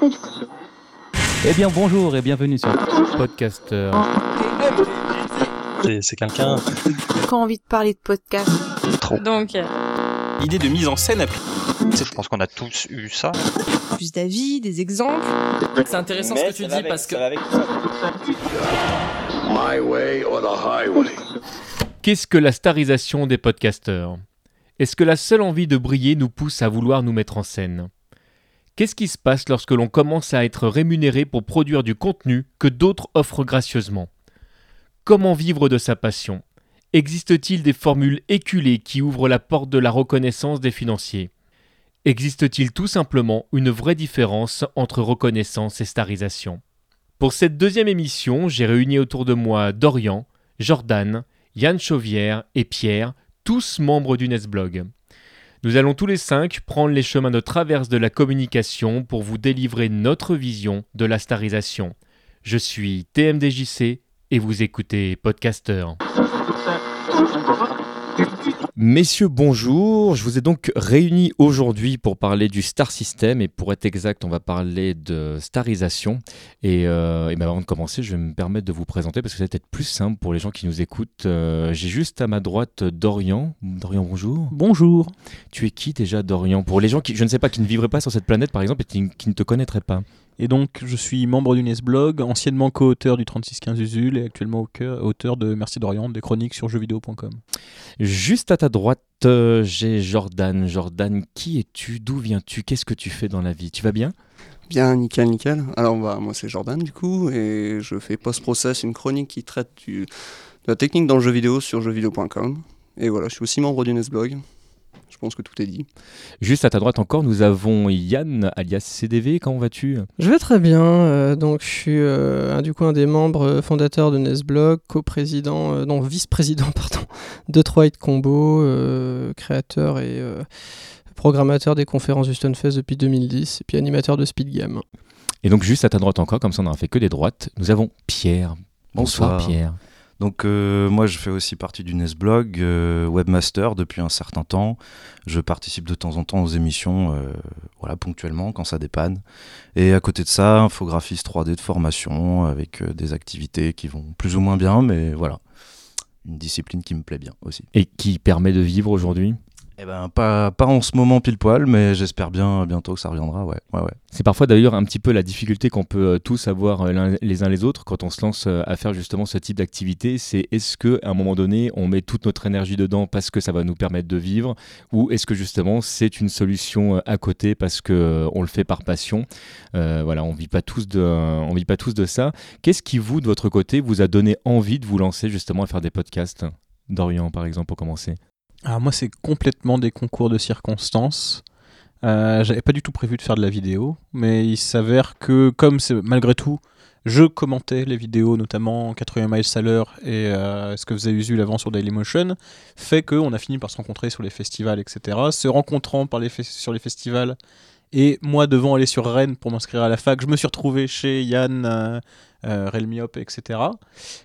Eh bien bonjour et bienvenue sur Podcaster. C'est quelqu'un. Quand envie de parler de podcast. Trop. Donc, euh, Idée de mise en scène. Je pense qu'on a tous eu ça. plus d'avis, des exemples. C'est intéressant ce que tu dis parce que Qu'est-ce que la starisation des podcasteurs? Est-ce que la seule envie de briller nous pousse à vouloir nous mettre en scène? Qu'est-ce qui se passe lorsque l'on commence à être rémunéré pour produire du contenu que d'autres offrent gracieusement? Comment vivre de sa passion? Existe-t-il des formules éculées qui ouvrent la porte de la reconnaissance des financiers? Existe-t-il tout simplement une vraie différence entre reconnaissance et starisation? Pour cette deuxième émission, j'ai réuni autour de moi Dorian, Jordan, Yann Chauvière et Pierre, tous membres du Nesblog. Nous allons tous les cinq prendre les chemins de traverse de la communication pour vous délivrer notre vision de la starisation. Je suis TMDJC et vous écoutez Podcaster. Messieurs, bonjour. Je vous ai donc réunis aujourd'hui pour parler du Star System et pour être exact, on va parler de starisation. Et, euh, et ben avant de commencer, je vais me permettre de vous présenter parce que ça va être plus simple pour les gens qui nous écoutent. Euh, J'ai juste à ma droite Dorian. Dorian, bonjour. Bonjour. Tu es qui déjà, Dorian? Pour les gens qui, je ne sais pas, qui ne vivraient pas sur cette planète, par exemple, et qui, qui ne te connaîtraient pas. Et donc, je suis membre du Nesblog, anciennement co-auteur du 3615 Usul et actuellement auteur de Merci d'Orient, des chroniques sur jeuxvideo.com. Juste à ta droite, euh, j'ai Jordan. Jordan, qui es-tu? D'où viens-tu? Qu'est-ce que tu fais dans la vie? Tu vas bien? Bien, nickel, nickel. Alors, bah, moi, c'est Jordan, du coup, et je fais post-process, une chronique qui traite du- de la technique dans le jeu vidéo sur jeuxvideo.com. Et voilà, je suis aussi membre du Nesblog. Je pense que tout est dit. Juste à ta droite encore, nous avons Yann, alias CDV. Comment vas-tu? Je vais très bien. euh, donc, je suis euh, un- du coup un des membres euh, fondateurs de Nesblog, co-président, euh, non, vice-président, pardon, de Troit Combo, euh, créateur et euh, programmateur des conférences du Stunfest depuis 2010, et puis animateur de Speed Game. Et donc juste à ta droite encore, comme ça on n'aura fait que des droites, nous avons Pierre. Bonsoir, Bonsoir. Pierre. Donc euh, moi je fais aussi partie du Nesblog, euh, webmaster depuis un certain temps. Je participe de temps en temps aux émissions, euh, voilà ponctuellement quand ça dépanne. Et à côté de ça, infographiste 3D de formation avec des activités qui vont plus ou moins bien, mais voilà, une discipline qui me plaît bien aussi. Et qui permet de vivre aujourd'hui? Eh ben pas pas en ce moment pile poil, mais j'espère bien bientôt que ça reviendra. Ouais, ouais, ouais. C'est parfois d'ailleurs un petit peu la difficulté qu'on peut euh, tous avoir euh, les uns les autres quand on se lance euh, à faire justement ce type d'activité. C'est est-ce que à un moment donné on met toute notre énergie dedans parce que ça va nous permettre de vivre, ou est-ce que justement c'est une solution à côté parce que euh, on le fait par passion? Voilà, on vit pas tous de, on vit pas tous de ça. Qu'est-ce qui vous de votre côté vous a donné envie de vous lancer justement à faire des podcasts? Dorian par exemple pour commencer. Alors moi, c'est complètement des concours de circonstances. Euh, J'avais pas du tout prévu de faire de la vidéo, mais il s'avère que, comme malgré tout, je commentais les vidéos, notamment 80 miles à l'heure et euh, ce que faisait Usul avant sur Dailymotion, fait qu'on a fini par se rencontrer sur les festivals, etc. Se rencontrant par les sur les festivals, et moi devant aller sur Rennes pour m'inscrire à la fac, je me suis retrouvé chez Yann, euh, euh, Relmiop, etc.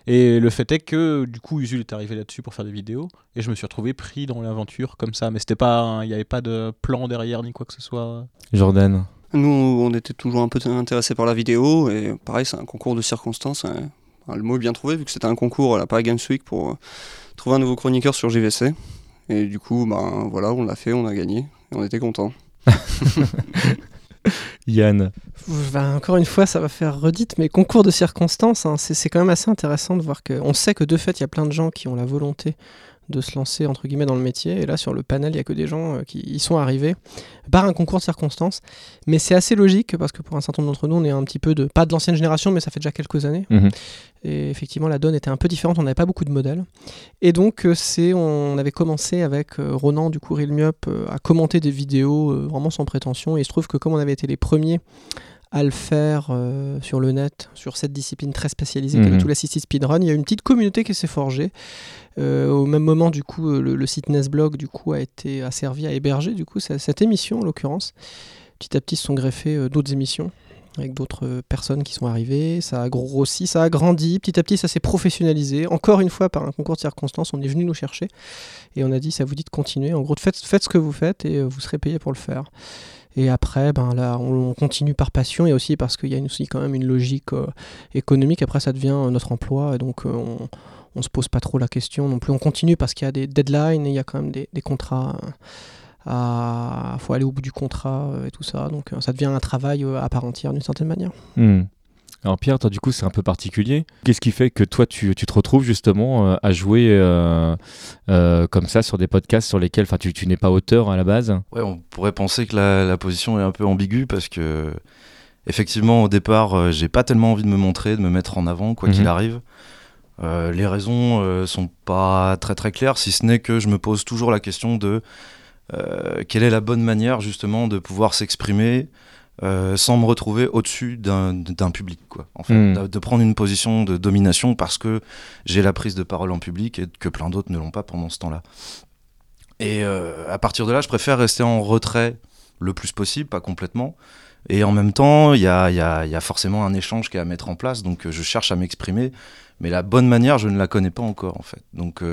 Et le fait est que du coup Usul est arrivé là-dessus pour faire des vidéos et je me suis retrouvé pris dans l'aventure comme ça. Mais c'était pas, un- il n'y avait pas de plan derrière ni quoi que ce soit. Jordan. Nous, on était toujours un peu intéressés par la vidéo, et pareil, c'est un concours de circonstances. hein. Enfin, le mot est bien trouvé, vu que c'était un concours à la Paris Games Week pour euh, trouver un nouveau chroniqueur sur JVC. Et du coup, ben voilà, on l'a fait, on a gagné, et on était contents. Yann. Ben, encore une fois, ça va faire redite, mais concours de circonstances, hein, c'est quand même assez intéressant de voir que. On sait que de fait, il y a plein de gens qui ont la volonté de se lancer entre guillemets dans le métier. Et là, sur le panel, il y a que des gens euh, qui y sont arrivés par un concours de circonstances. Mais c'est assez logique parce que pour un certain nombre d'entre nous, on est un petit peu de pas de l'ancienne génération, mais ça fait déjà quelques années. Mhm. Et effectivement, la donne était un peu différente. On n'avait pas beaucoup de modèles. Et donc, euh, c'est on avait commencé avec euh, Ronan du coup Realmiup euh, à commenter des vidéos vraiment sans prétention. Et il se trouve que comme on avait été les premiers à le faire euh, sur le net, sur cette discipline très spécialisée qu'est tout l'assisted speedrun. Il y a une petite communauté qui s'est forgée. Euh, au même moment, du coup, euh, le, site Nesblog du coup, a, été, a servi à héberger du coup, cette, émission, en l'occurrence. Petit à petit, se sont greffées euh, d'autres émissions avec d'autres personnes qui sont arrivées. Ça a grossi, ça a grandi. Petit à petit, ça s'est professionnalisé. Encore une fois, par un concours de circonstances, on est venu nous chercher et on a dit ça vous dit de continuer. En gros, faites, faites ce que vous faites et vous serez payé pour le faire. Et après, ben là, on, continue par passion et aussi parce qu'il y a aussi quand même une logique économique. Après, ça devient notre emploi et donc on, on se pose pas trop la question non plus. On continue parce qu'il y a des deadlines et il y a quand même des, contrats. Il faut aller au bout du contrat et tout ça. Donc ça devient un travail à part entière d'une certaine manière. Hmm. Alors Pierre, toi du coup c'est un peu particulier. Qu'est-ce qui fait que toi tu, te retrouves justement euh, à jouer euh, euh, comme ça sur des podcasts sur lesquels tu, tu n'es pas auteur à la base? Ouais, on pourrait penser que la, position est un peu ambiguë parce que effectivement au départ j'ai pas tellement envie de me montrer, de me mettre en avant quoi qu'il mhm. Arrive. les raisons sont pas très très claires si ce n'est que je me pose toujours la question de quelle est la bonne manière justement de pouvoir s'exprimer euh, sans me retrouver au-dessus d'un public, quoi. En fait, hmm. de, prendre une position de domination parce que j'ai la prise de parole en public et que plein d'autres ne l'ont pas pendant ce temps-là. Et euh, à partir de là, je préfère rester en retrait le plus possible, pas complètement. Et en même temps, il y a, y, a, y a, forcément un échange qui est à mettre en place, donc euh, je cherche à m'exprimer, mais la bonne manière, je ne la connais pas encore, en fait. Donc,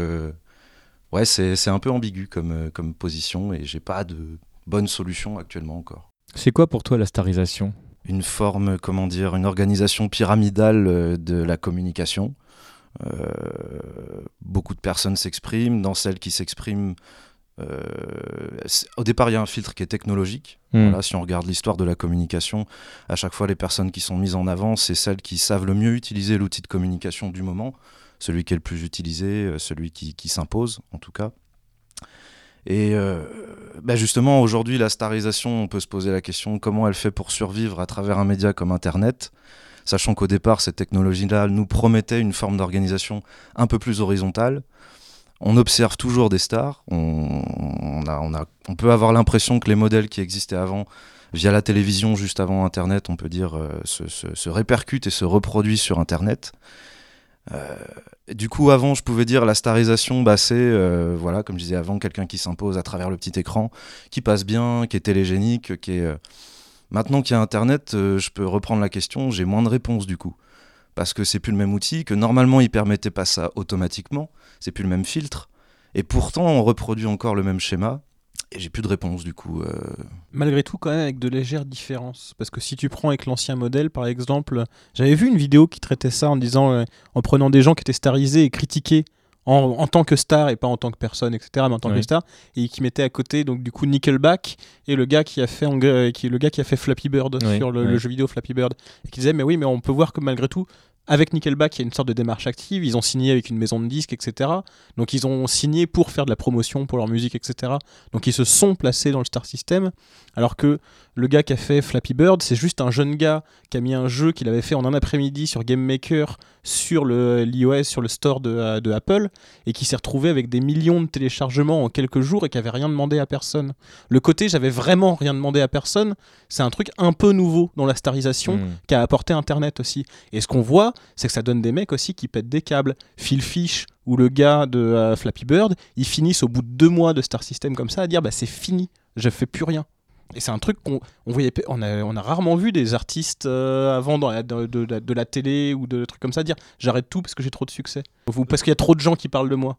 ouais, c'est un peu ambigu comme, comme position, et j'ai pas de bonne solution actuellement encore. C'est quoi pour toi la starisation? Une forme, comment dire, une organisation pyramidale euh, de la communication. Euh, beaucoup de personnes s'expriment. Dans celles qui s'expriment, euh, au départ, il y a un filtre qui est technologique. Hmm. Voilà, si on regarde l'histoire de la communication, à chaque fois, les personnes qui sont mises en avant, c'est celles qui savent le mieux utiliser l'outil de communication du moment, celui qui est le plus utilisé, celui qui, qui s'impose, en tout cas. Et euh, bah justement, aujourd'hui, la starisation, on peut se poser la question comment elle fait pour survivre à travers un média comme Internet, sachant qu'au départ, cette technologie-là nous promettait une forme d'organisation un peu plus horizontale. On observe toujours des stars. On, peut avoir l'impression que les modèles qui existaient avant, via la télévision, juste avant Internet, on peut dire, euh, se, répercutent et se reproduisent sur Internet. Euh, du coup, avant, je pouvais dire la starisation, bah, c'est, euh, voilà, comme je disais avant, quelqu'un qui s'impose à travers le petit écran, qui passe bien, qui est télégénique, qui est. Maintenant qu'il y a Internet, je peux reprendre la question, j'ai moins de réponses du coup. Parce que c'est plus le même outil, que normalement il permettait pas ça automatiquement, c'est plus le même filtre. Et pourtant, on reproduit encore le même schéma. Et j'ai plus de réponse du coup. Euh. Malgré tout, quand même avec de légères différences. Parce que si tu prends avec l'ancien modèle, par exemple, j'avais vu une vidéo qui traitait ça en disant, euh, en prenant des gens qui étaient starisés et critiqués en, tant que star et pas en tant que personne, etc. Mais en tant que star, et qui mettait à côté donc du coup Nickelback et le gars qui a fait qui, le gars qui a fait Flappy Bird sur le, le, jeu vidéo Flappy Bird, et qui disait mais oui mais on peut voir que malgré tout avec Nickelback, il y a une sorte de démarche active. Ils ont signé avec une maison de disques, etc. Donc ils ont signé pour faire de la promotion pour leur musique, etc. Donc ils se sont placés dans le Star System. Alors que le gars qui a fait Flappy Bird, c'est juste un jeune gars qui a mis un jeu qu'il avait fait en un après-midi sur Game Maker sur l'iOS, sur le store de, de, Apple, et qui s'est retrouvé avec des millions de téléchargements en quelques jours et qui avait rien demandé à personne. Le côté j'avais vraiment rien demandé à personne, c'est un truc un peu nouveau dans la starisation hmm. qu'a apporté Internet aussi. Et ce qu'on voit, c'est que ça donne des mecs aussi qui pètent des câbles. Phil Fish ou le gars de euh, Flappy Bird, ils finissent au bout de deux mois de Star System comme ça à dire bah c'est fini, je fais plus rien. Et c'est un truc qu'on on voyait, on a, rarement vu des artistes euh, avant de, de, la télé ou de trucs comme ça dire j'arrête tout parce que j'ai trop de succès. Ou parce qu'il y a trop de gens qui parlent de moi.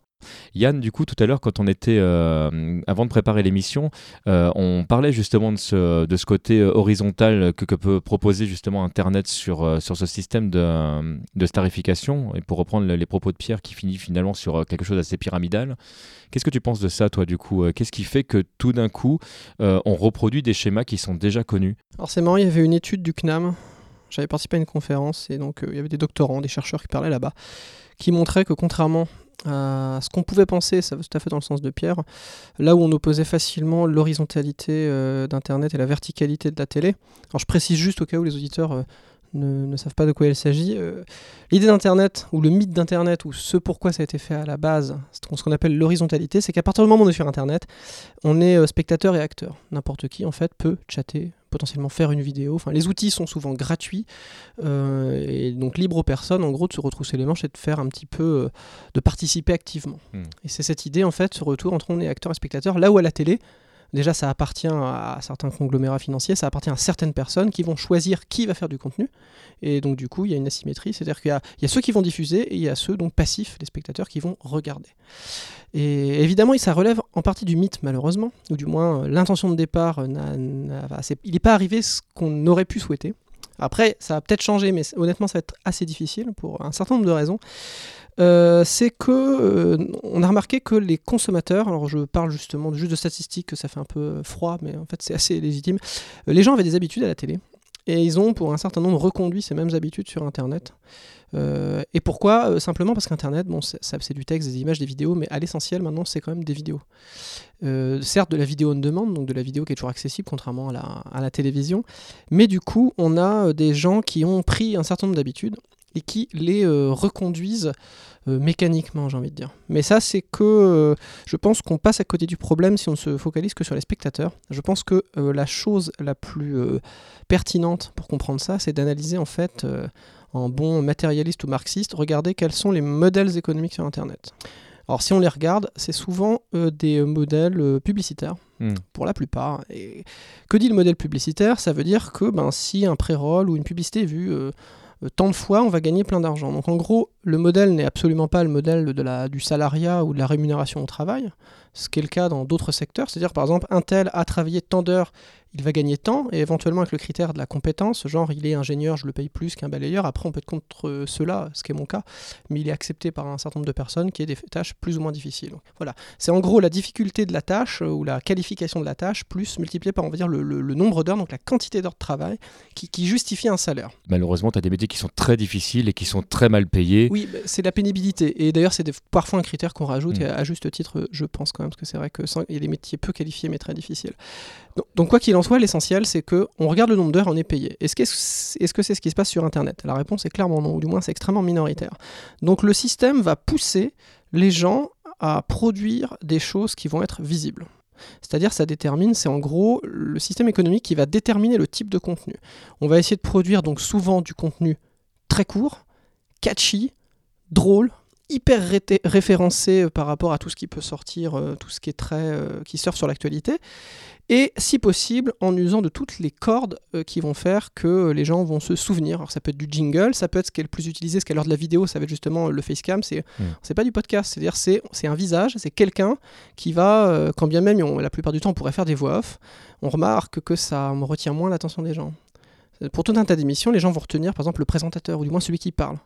Yann, du coup, tout à l'heure, quand on était, euh, avant de préparer l'émission, euh, on parlait justement de ce, de ce côté horizontal que, que, peut proposer justement Internet sur, sur ce système de, de starification. Et pour reprendre les propos de Pierre qui finit finalement sur quelque chose d'assez pyramidal. Qu'est-ce que tu penses de ça, toi, du coup Qu'est-ce qui fait que tout d'un coup, on reproduit des schémas qui sont déjà connus? Alors c'est marrant, il y avait une étude du CNAM. J'avais participé à une conférence et donc il y avait des doctorants, des chercheurs qui parlaient là-bas, qui montraient que contrairement à ce qu'on pouvait penser, ça va tout à fait dans le sens de Pierre, là où on opposait facilement l'horizontalité d'Internet et la verticalité de la télé. Alors je précise juste au cas où les auditeurs ne, savent pas de quoi il s'agit. Euh, l'idée d'Internet, ou le mythe d'Internet, ou ce pourquoi ça a été fait à la base, ce qu'on appelle l'horizontalité, c'est qu'à partir du moment où on est sur Internet, on est euh, spectateur et acteur. N'importe qui, en fait, peut chatter, potentiellement faire une vidéo. Enfin, les outils sont souvent gratuits, euh, et donc libre aux personnes, en gros, de se retrousser les manches et de faire un petit peu, de participer activement. Hmm. Et c'est cette idée, en fait, ce retour entre on est acteur et spectateur, là où à la télé, déjà ça appartient à certains conglomérats financiers, ça appartient à certaines personnes qui vont choisir qui va faire du contenu. Et donc du coup, il y a une asymétrie, c'est-à-dire qu'il y, a ceux qui vont diffuser et il y a ceux donc passifs, les spectateurs qui vont regarder. Et évidemment, ça relève en partie du mythe malheureusement, ou du moins l'intention de départ, il n'est pas arrivé ce qu'on aurait pu souhaiter. Après, ça va peut-être changer, mais honnêtement, ça va être assez difficile pour un certain nombre de raisons. Euh, c'est que euh, on a remarqué que les consommateurs, alors je parle justement juste de statistiques, que ça fait un peu froid, mais en fait c'est assez légitime. Euh, les gens avaient des habitudes à la télé et ils ont pour un certain nombre reconduit ces mêmes habitudes sur Internet. et pourquoi? Simplement parce qu'Internet, bon, c'est du texte, des images, des vidéos, mais à l'essentiel maintenant c'est quand même des vidéos. certes de la vidéo on demande, donc de la vidéo qui est toujours accessible contrairement à la télévision, mais du coup on a des gens qui ont pris un certain nombre d'habitudes et qui les euh, reconduisent euh, mécaniquement, j'ai envie de dire. Mais ça, c'est que euh, je pense qu'on passe à côté du problème si on ne se focalise que sur les spectateurs. Je pense que la chose la plus pertinente pour comprendre ça, c'est d'analyser en fait, en bon matérialiste ou marxiste, regarder quels sont les modèles économiques sur Internet. Alors si on les regarde, c'est souvent des modèles publicitaires, hmm. pour la plupart. Et que dit le modèle publicitaire? Ça veut dire que ben, si un pré-roll ou une publicité est vue euh, tant de fois, on va gagner plein d'argent. Donc en gros, le modèle n'est absolument pas le modèle de la, du salariat ou de la rémunération au travail, ce qui est le cas dans d'autres secteurs. C'est-à-dire par exemple, un tel a travaillé tant d'heures il va gagner tant, et éventuellement avec le critère de la compétence, genre il est ingénieur, je le paye plus qu'un balayeur, après on peut être contre cela, ce qui est mon cas, mais il est accepté par un certain nombre de personnes qui est des tâches plus ou moins difficiles. Voilà, c'est en gros la difficulté de la tâche, euh, ou la qualification de la tâche, plus multiplié par, on va dire, le, nombre d'heures, donc la quantité d'heures de travail, qui, justifie un salaire. Malheureusement, tu as des métiers qui sont très difficiles et qui sont très mal payés. Oui, bah, c'est la pénibilité, et d'ailleurs c'est parfois un critère qu'on rajoute, mm. et à, juste titre, je pense quand parce que c'est vrai que il y a des métiers peu qualifiés mais très difficiles. Donc, quoi qu'il en soit, l'essentiel, c'est que on regarde le nombre d'heures, on est payé. Est-ce que c'est -ce, ce qui se passe sur Internet? La réponse est clairement non, ou du moins c'est extrêmement minoritaire. Donc le système va pousser les gens à produire des choses qui vont être visibles. C'est-à-dire, ça détermine, c'est en gros le système économique qui va déterminer le type de contenu. On va essayer de produire donc souvent du contenu très court, catchy, drôle, hyper référencé euh, par rapport à tout ce qui peut sortir, euh, tout ce qui est très, euh, qui surfe sur l'actualité, et si possible en usant de toutes les cordes qui vont faire que les gens vont se souvenir. Alors ça peut être du jingle, ça peut être ce qui est le plus utilisé, ce qui est l'heure de la vidéo, ça va être justement le facecam, c'est mmh. c'est pas du podcast, c'est-à-dire c'est c'est un visage, c'est quelqu'un qui va, quand bien même la plupart du temps on pourrait faire des voix off, on remarque que ça retient moins l'attention des gens. Pour tout un tas d'émissions, les gens vont retenir par exemple le présentateur ou du moins celui qui parle.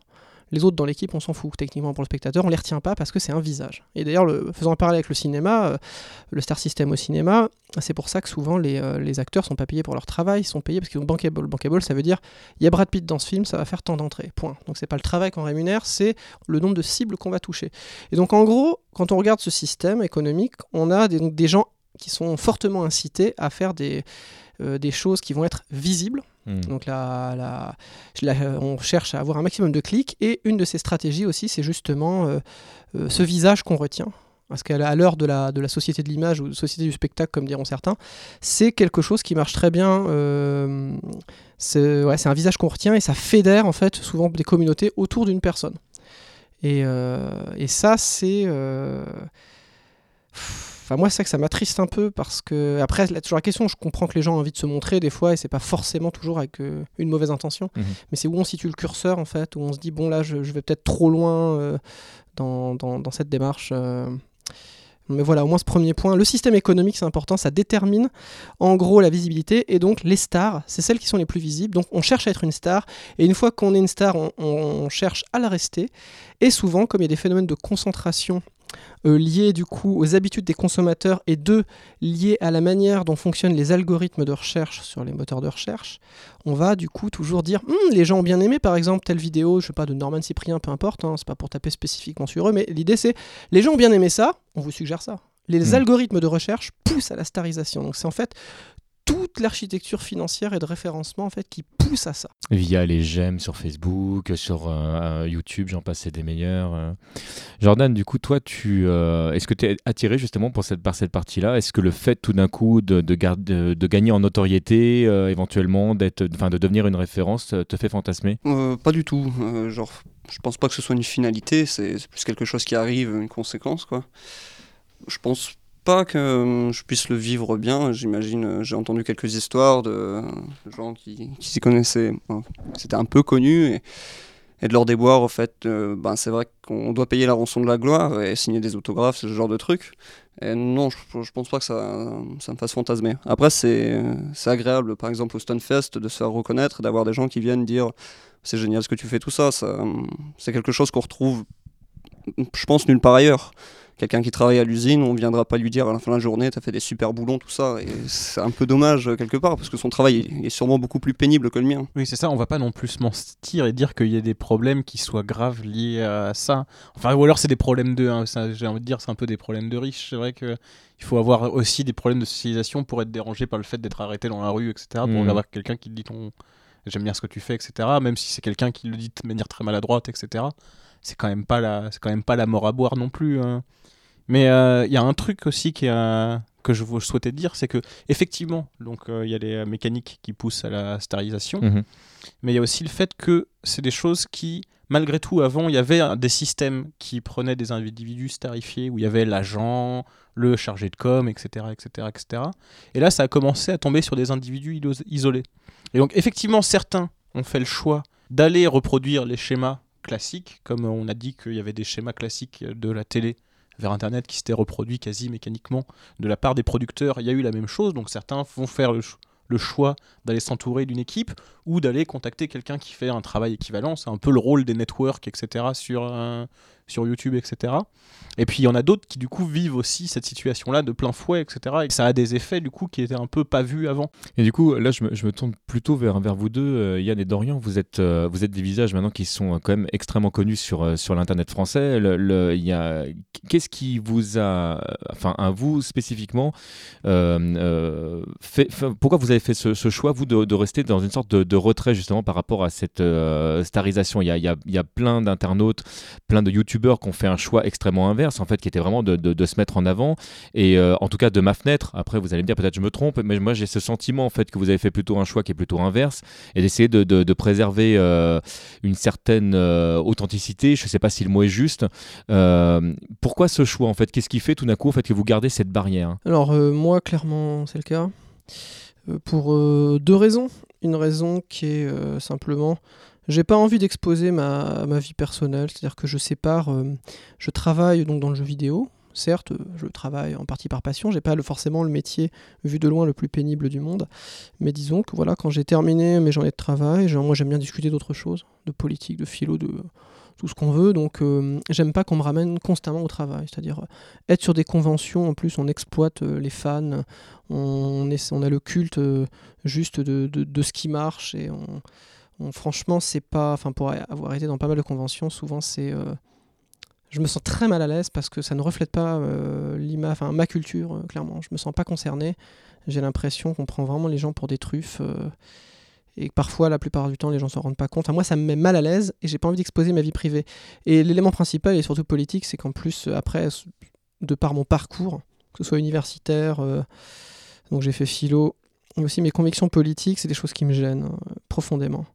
Les autres dans l'équipe, on s'en fout techniquement pour le spectateur, on les retient pas parce que c'est un visage. Et d'ailleurs, faisant un parallèle avec le cinéma, euh, le star system au cinéma, c'est pour ça que souvent les, euh, les, acteurs sont pas payés pour leur travail, ils sont payés parce qu'ils ont bankable. Bankable, ça veut dire il y a Brad Pitt dans ce film, ça va faire tant d'entrées. Point. Donc c'est pas le travail qu'on rémunère, c'est le nombre de cibles qu'on va toucher. Et donc en gros, quand on regarde ce système économique, on a des, gens qui sont fortement incités à faire des, euh, des choses qui vont être visibles Hmm. Donc là, on cherche à avoir un maximum de clics. Et une de ces stratégies aussi, c'est justement euh, euh, ce visage qu'on retient. Parce qu'à l'heure de la, la société de l'image ou de société du spectacle, comme diront certains, c'est quelque chose qui marche très bien. Euh, c'est un visage qu'on retient et ça fédère en fait souvent des communautés autour d'une personne. Et ça, c'est Enfin, moi, c'est que ça m'attriste un peu parce que, après, là, toujours la question, je comprends que les gens ont envie de se montrer des fois et c'est pas forcément toujours avec euh, une mauvaise intention, mhm. mais c'est où on situe le curseur en fait, où on se dit, bon, là, je, vais peut-être trop loin euh, dans, dans, dans, cette démarche. Euh. Mais voilà, au moins ce premier point. Le système économique, c'est important, ça détermine en gros la visibilité. Et donc les stars, c'est celles qui sont les plus visibles. Donc on cherche à être une star. Et une fois qu'on est une star, on, on cherche à la rester. Et souvent, comme il y a des phénomènes de concentration euh, lié du coup aux habitudes des consommateurs et deux, lié à la manière dont fonctionnent les algorithmes de recherche sur les moteurs de recherche, on va du coup toujours dire hum, les gens ont bien aimé par exemple telle vidéo, je sais pas, de Norman Cyprien, peu importe, hein, c'est pas pour taper spécifiquement sur eux, mais l'idée c'est les gens ont bien aimé ça, on vous suggère ça. Les hmm. algorithmes de recherche poussent à la starisation. Donc c'est en fait toute l'architecture financière et de référencement en fait qui pousse à ça. Via les j'aime sur Facebook, sur euh, YouTube, j'en passais des meilleurs. Euh. Jordan, du coup, toi, tu, euh, est-ce que tu es attiré justement pour cette, par cette partie-là? Est-ce que le fait tout d'un coup de, de, de, gagner en notoriété, éventuellement, d'être, de devenir une référence, te fait fantasmer? Pas du tout. genre, je pense pas que ce soit une finalité, c'est, c'est plus quelque chose qui arrive, une conséquence, quoi. Je pense que je puisse le vivre bien. J'imagine, j'ai entendu quelques histoires de, gens qui, s'y connaissaient. C'était un peu connu. Et, de leur déboire, au fait, ben, c'est vrai qu'on doit payer la rançon de la gloire et signer des autographes, ce genre de trucs. Et non, je, pense pas que ça, me fasse fantasmer. Après, c'est agréable, par exemple, au Stunfest, de se faire reconnaître, d'avoir des gens qui viennent dire c'est génial ce que tu fais, tout ça. ça c'est quelque chose qu'on retrouve, je pense, nulle part ailleurs quelqu'un qui travaille à l'usine, on ne viendra pas lui dire à la fin de la journée, tu as fait des super boulons, tout ça. Et c'est un peu dommage euh, quelque part, parce que son travail est sûrement beaucoup plus pénible que le mien. Oui, c'est ça, on va pas non plus se mentir et dire qu'il y a des problèmes qui soient graves liés à ça. Enfin, ou alors c'est des problèmes de, hein, j'ai envie de dire, c'est un peu des problèmes de riches. C'est vrai que il faut avoir aussi des problèmes de socialisation pour être dérangé par le fait d'être arrêté dans la rue, etc. Pour mmh. avoir quelqu'un qui te dit ton j'aime bien ce que tu fais, etc. Même si c'est quelqu'un qui le dit de manière très maladroite, etc. C'est quand même pas la, c'est quand même pas la mort à boire non plus. Hein. Mais euh, il y a un truc aussi qui que je vous souhaitais dire, c'est que effectivement, donc euh, il y a les euh, mécaniques qui poussent à la stérilisation, mhm. mais il y a aussi le fait que c'est des choses qui, malgré tout, avant, il y avait des systèmes qui prenaient des individus starifiés, où il y avait l'agent, le chargé de com, etc., etc., etc. Et là, ça a commencé à tomber sur des individus isolés. Et donc, effectivement, certains ont fait le choix d'aller reproduire les schémas classiques, comme on a dit qu'il y avait des schémas classiques de la télé vers Internet qui s'était reproduit quasi mécaniquement de la part des producteurs. Il y a eu la même chose, donc certains vont faire le, choix d'aller s'entourer d'une équipe ou d'aller contacter quelqu'un qui fait un travail équivalent. C'est un peu le rôle des networks, etc. sur, sur YouTube, etc. Et puis il y en a d'autres qui du coup vivent aussi cette situation-là de plein fouet, etc. Et ça a des effets du coup qui étaient un peu pas vus avant. Et du coup, là je me, je me tourne plutôt vers, vers vous deux, euh, Yann et Dorian. Vous êtes, euh, vous êtes des visages maintenant qui sont euh, quand même extrêmement connus sur, sur l'internet français. Le, Qu'est-ce qui vous a, enfin à vous spécifiquement, pourquoi vous avez fait ce, choix, vous, de, rester dans une sorte de, retrait justement par rapport à cette starisation? Il y, a, y a, y a plein d'internautes, plein de youtubeurs qui ont fait un choix extrêmement inverse en fait, qui était vraiment de, se mettre en avant. Et euh, en tout cas, de ma fenêtre, après vous allez me dire peut-être je me trompe, mais moi j'ai ce sentiment en fait que vous avez fait plutôt un choix qui est plutôt inverse et d'essayer de, de, préserver euh, une certaine euh, authenticité. Je ne sais pas si le mot est juste. pourquoi ce choix en fait? Qu'est-ce qui fait tout d'un coup en fait que vous gardez cette barrière? Alors moi, clairement, c'est le cas. pour deux raisons. Une raison qui est simplement j'ai pas envie d'exposer ma, ma, vie personnelle, c'est-à-dire que je sépare, euh, je travaille donc dans le jeu vidéo, certes, je travaille en partie par passion, j'ai pas forcément le métier vu de loin le plus pénible du monde, mais disons que voilà, quand j'ai terminé mes journées de travail, moi j'aime bien discuter d'autres choses, de politique, de philo, de tout ce qu'on veut, donc euh, j'aime pas qu'on me ramène constamment au travail, c'est-à-dire euh, être sur des conventions, en plus on exploite les fans, on a le culte juste de, de, de, ce qui marche et on franchement, c'est pas. Enfin, pour avoir été dans pas mal de conventions, souvent c'est. Euh, je me sens très mal à l'aise parce que ça ne reflète pas euh, enfin, ma culture, euh, clairement. Je me sens pas concerné. J'ai l'impression qu'on prend vraiment les gens pour des truffes. et que parfois, la plupart du temps, les gens s'en rendent pas compte. moi, ça me met mal à l'aise et j'ai pas envie d'exposer ma vie privée. Et l'élément principal, et surtout politique, c'est qu'en plus, après, de par mon parcours, que ce soit universitaire, donc j'ai fait philo, et aussi mes convictions politiques, c'est des choses qui me gênent profondément.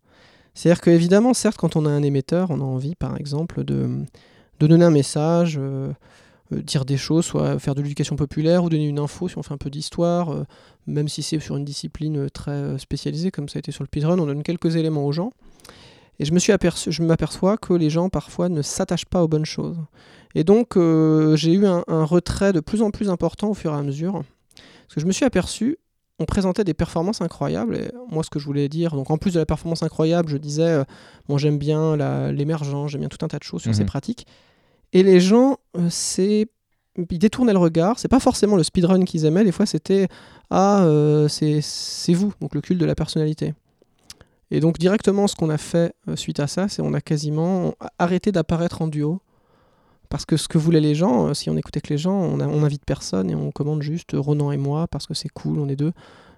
C'est-à-dire qu'évidemment, certes, quand on a un émetteur, on a envie, par exemple, de, donner un message, euh, euh, dire des choses, soit faire de l'éducation populaire ou donner une info si on fait un peu d'histoire, euh, même si c'est sur une discipline très spécialisée, comme ça a été sur le speedrun, on donne quelques éléments aux gens. Et je me suis aperçu, m'aperçois que les gens parfois ne s'attachent pas aux bonnes choses. Et donc j'ai eu un, retrait de plus en plus important au fur et à mesure. Parce que je me suis aperçu on présentait des performances incroyables. Et moi, ce que je voulais dire, donc en plus de la performance incroyable, je disais, euh, bon, j'aime bien l'émergent, j'aime bien tout un tas de choses sur ces mhm. pratiques. Et les gens, euh, c'est ils détournaient le regard. C'est pas forcément le speedrun qu'ils aimaient. Des fois, c'était ah, euh, c'est vous, donc le culte de la personnalité. Et donc directement, ce qu'on a fait suite à ça, c'est on a quasiment arrêté d'apparaître en duo. Parce que ce que voulaient les gens, euh, si on écoutait que les gens, on, invite personne et on commande juste Ronan et moi parce que c'est cool, on est deux.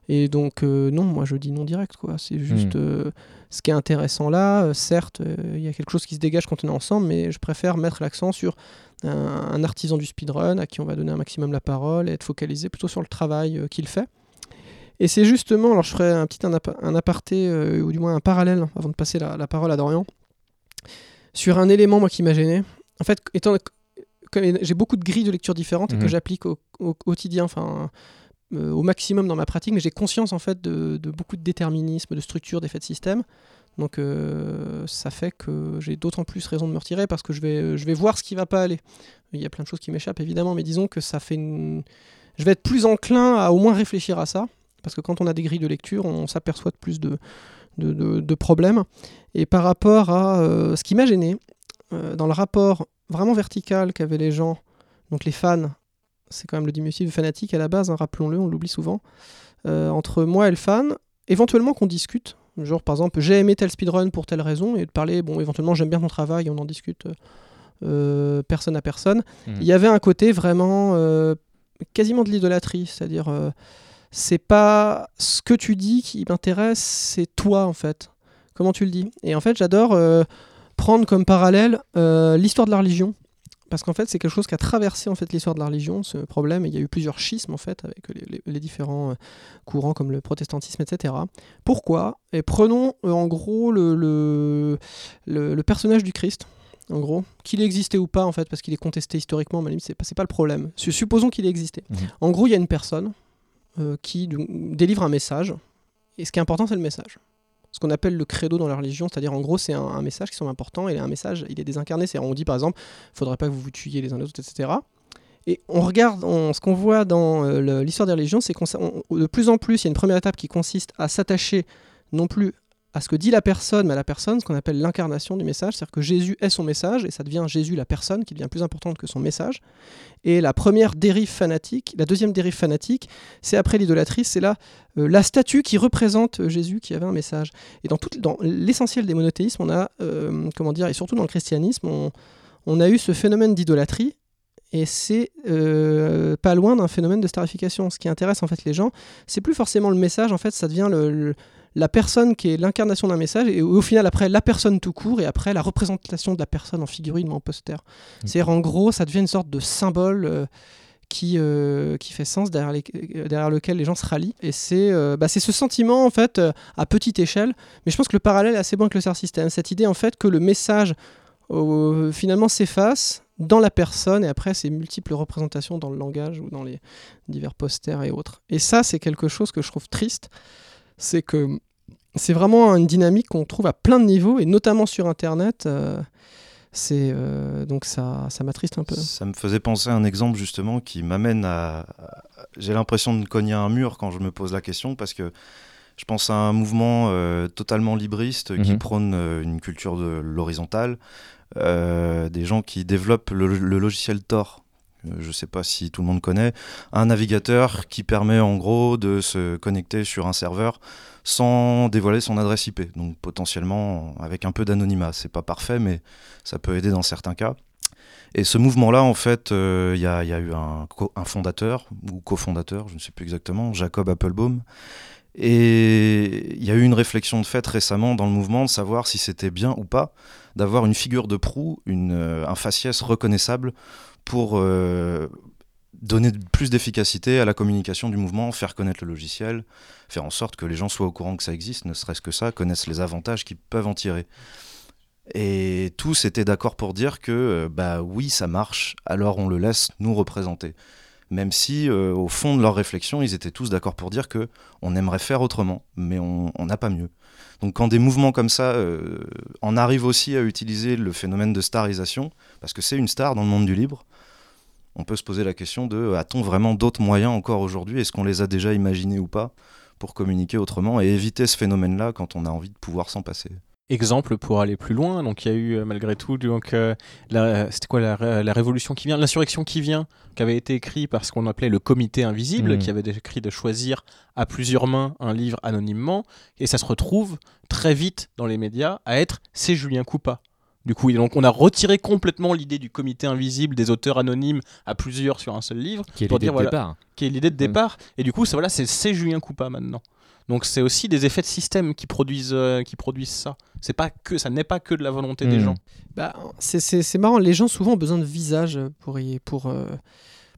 Et donc, euh, non, moi je dis non direct, quoi. C'est juste hmm. euh, ce qui est intéressant là. certes, il y a quelque chose qui se dégage quand on est ensemble, mais je préfère mettre l'accent sur un, artisan du speedrun à qui on va donner un maximum la parole et être focalisé plutôt sur le travail qu'il fait. Et c'est justement, alors je ferai un petit un, aparté, ou du moins un parallèle, avant de passer la, la parole à Dorian, sur un élément moi, qui m'a gêné en fait, étant, j'ai beaucoup de grilles de lecture différentes et que Mhm. j'applique au, au quotidien, enfin euh, au maximum dans ma pratique, mais j'ai conscience en fait de, de beaucoup de déterminisme, de structure, d'effets de système. Donc euh, ça fait que j'ai d'autant plus raison de me retirer parce que je vais, je vais voir ce qui va pas aller. Il y a plein de choses qui m'échappent évidemment, mais disons que ça fait une... Je vais être plus enclin à au moins réfléchir à ça, parce que quand on a des grilles de lecture, on s'aperçoit de plus de, de, de- de problèmes. Et par rapport à euh, ce qui m'a gêné, euh, dans le rapport vraiment vertical qu'avaient les gens, donc les fans, c'est quand même le diminutif de fanatique à la base, hein, rappelons-le, on l'oublie souvent, euh, entre moi et le fan, éventuellement qu'on discute, genre par exemple j'ai aimé tel speedrun pour telle raison, et de parler, bon éventuellement j'aime bien ton travail, on en discute euh, personne à personne. Mhm. Il y avait un côté vraiment quasiment de l'idolâtrie, c'est-à-dire c'est pas ce que tu dis qui m'intéresse, c'est toi en fait. Comment tu le dis? Et en fait j'adore prendre comme parallèle euh, l'histoire de la religion. Parce qu'en fait, c'est quelque chose qui a traversé en fait l'histoire de la religion, ce problème. Et il y a eu plusieurs schismes en fait avec les, les- les différents euh, courants comme le protestantisme, etc. Pourquoi? Et prenons euh, en gros le, le, le- le personnage du Christ, en gros, qu'il ait existé ou pas en fait, parce qu'il est contesté historiquement, mais c'est pas, pas le problème. Su- Supposons qu'il ait existé. Mhm. En gros, il y a une personne euh, qui délivre un message, et ce qui est important, c'est le message. Ce qu'on appelle le credo dans la religion, c'est-à-dire en gros, c'est un, message qui semble important, et un message, il est désincarné. C'est on dit par exemple, faudrait pas que vous vous tuiez les uns les autres, etc. Et on regarde, ce qu'on voit dans euh, l'histoire des religions, c'est qu'on de plus en plus, il y a une première étape qui consiste à s'attacher non plus à ce que dit la personne, mais à la personne, ce qu'on appelle l'incarnation du message, c'est-à-dire que Jésus est son message, et ça devient Jésus la personne qui devient plus importante que son message. Et la première dérive fanatique, la deuxième dérive fanatique, c'est après l'idolâtrie, c'est là euh, la statue qui représente euh, Jésus qui avait un message. Et dans, tout- dans l'essentiel des monothéismes, on a, euh, comment dire, et surtout dans le christianisme, on, a eu ce phénomène d'idolâtrie, et c'est pas loin d'un phénomène de starification. Ce qui intéresse en fait les gens, c'est plus forcément le message, en fait, ça devient le- la personne qui est l'incarnation d'un message, et au final, après, la personne tout court, et après, la représentation de la personne en figurine ou en poster. C'est-à-dire, en gros, ça devient une sorte de symbole. euh, qui, euh, qui fait sens derrière, les- derrière lequel les gens se rallient. Et c'est euh, bah, ce sentiment, en fait, euh, à petite échelle. Mais je pense que le parallèle est assez bon avec le SAR système. Cette idée, en fait, que le message, finalement, s'efface dans la personne, et après, c'est multiples représentations dans le langage ou dans les divers posters et autres. Et ça, c'est quelque chose que je trouve triste. C'est que c'est vraiment une dynamique qu'on trouve à plein de niveaux, et notamment sur Internet. euh, c'est euh, donc ça, ça m'attriste un peu. Ça me faisait penser à un exemple justement qui m'amène à. J'ai l'impression de cogner un mur quand je me pose la question parce que je pense à un mouvement euh, totalement libriste qui Mhm. prône euh, une culture de l'horizontale, euh, des gens qui développent le, le logiciel Tor. Euh, Je ne sais pas si tout le monde connaît, un navigateur qui permet en gros de se connecter sur un serveur sans dévoiler son adresse IP. Donc potentiellement avec un peu d'anonymat. C'est pas parfait, mais ça peut aider dans certains cas. Et ce mouvement-là, en fait, euh, il y, a, eu un, fondateur, ou cofondateur, je ne sais plus exactement, Jacob Applebaum. Et il y a eu une réflexion de fait récemment dans le mouvement de savoir si c'était bien ou pas d'avoir une figure de proue, euh, un faciès reconnaissable pour euh, donner plus d'efficacité à la communication du mouvement, faire connaître le logiciel, faire en sorte que les gens soient au courant que ça existe, ne serait-ce que ça, connaissent les avantages qu'ils peuvent en tirer. Et tous étaient d'accord pour dire que, euh, bah oui, ça marche, alors on le laisse nous représenter. Même si, euh, au fond de leur réflexion, ils étaient tous d'accord pour dire que on aimerait faire autrement, mais on n'a pas mieux. Donc quand des mouvements comme ça euh, en arrivent aussi à utiliser le phénomène de starisation, parce que c'est une star dans le monde du libre, on peut se poser la question de a-t-on vraiment d'autres moyens encore aujourd'hui? Est-ce qu'on les a déjà imaginés ou pas pour communiquer autrement et éviter ce phénomène-là quand on a envie de pouvoir s'en passer? Exemple pour aller plus loin, donc il y a eu euh, malgré tout, donc euh, c'était quoi la, ré- la révolution qui vient, l'insurrection qui vient, qui avait été écrit par ce qu'on appelait le comité invisible, Mhm. qui avait écrit de choisir à plusieurs mains un livre anonymement, et ça se retrouve très vite dans les médias à être c'est Julien Coupa. Du coup, et donc on a retiré complètement l'idée du comité invisible des auteurs anonymes à plusieurs sur un seul livre, Qui est l'idée de voilà, départ. qui est l'idée de départ. Et du coup, ça, voilà, c'est c'est Julien Coupa maintenant. Donc c'est aussi des effets de système qui produisent, euh, qui produisent ça. C'est pas que, ça n'est pas que de la volonté des Mhm. gens. Bah, c'est- c'est c'est marrant, les gens souvent ont besoin de visage pour, y- pour, euh,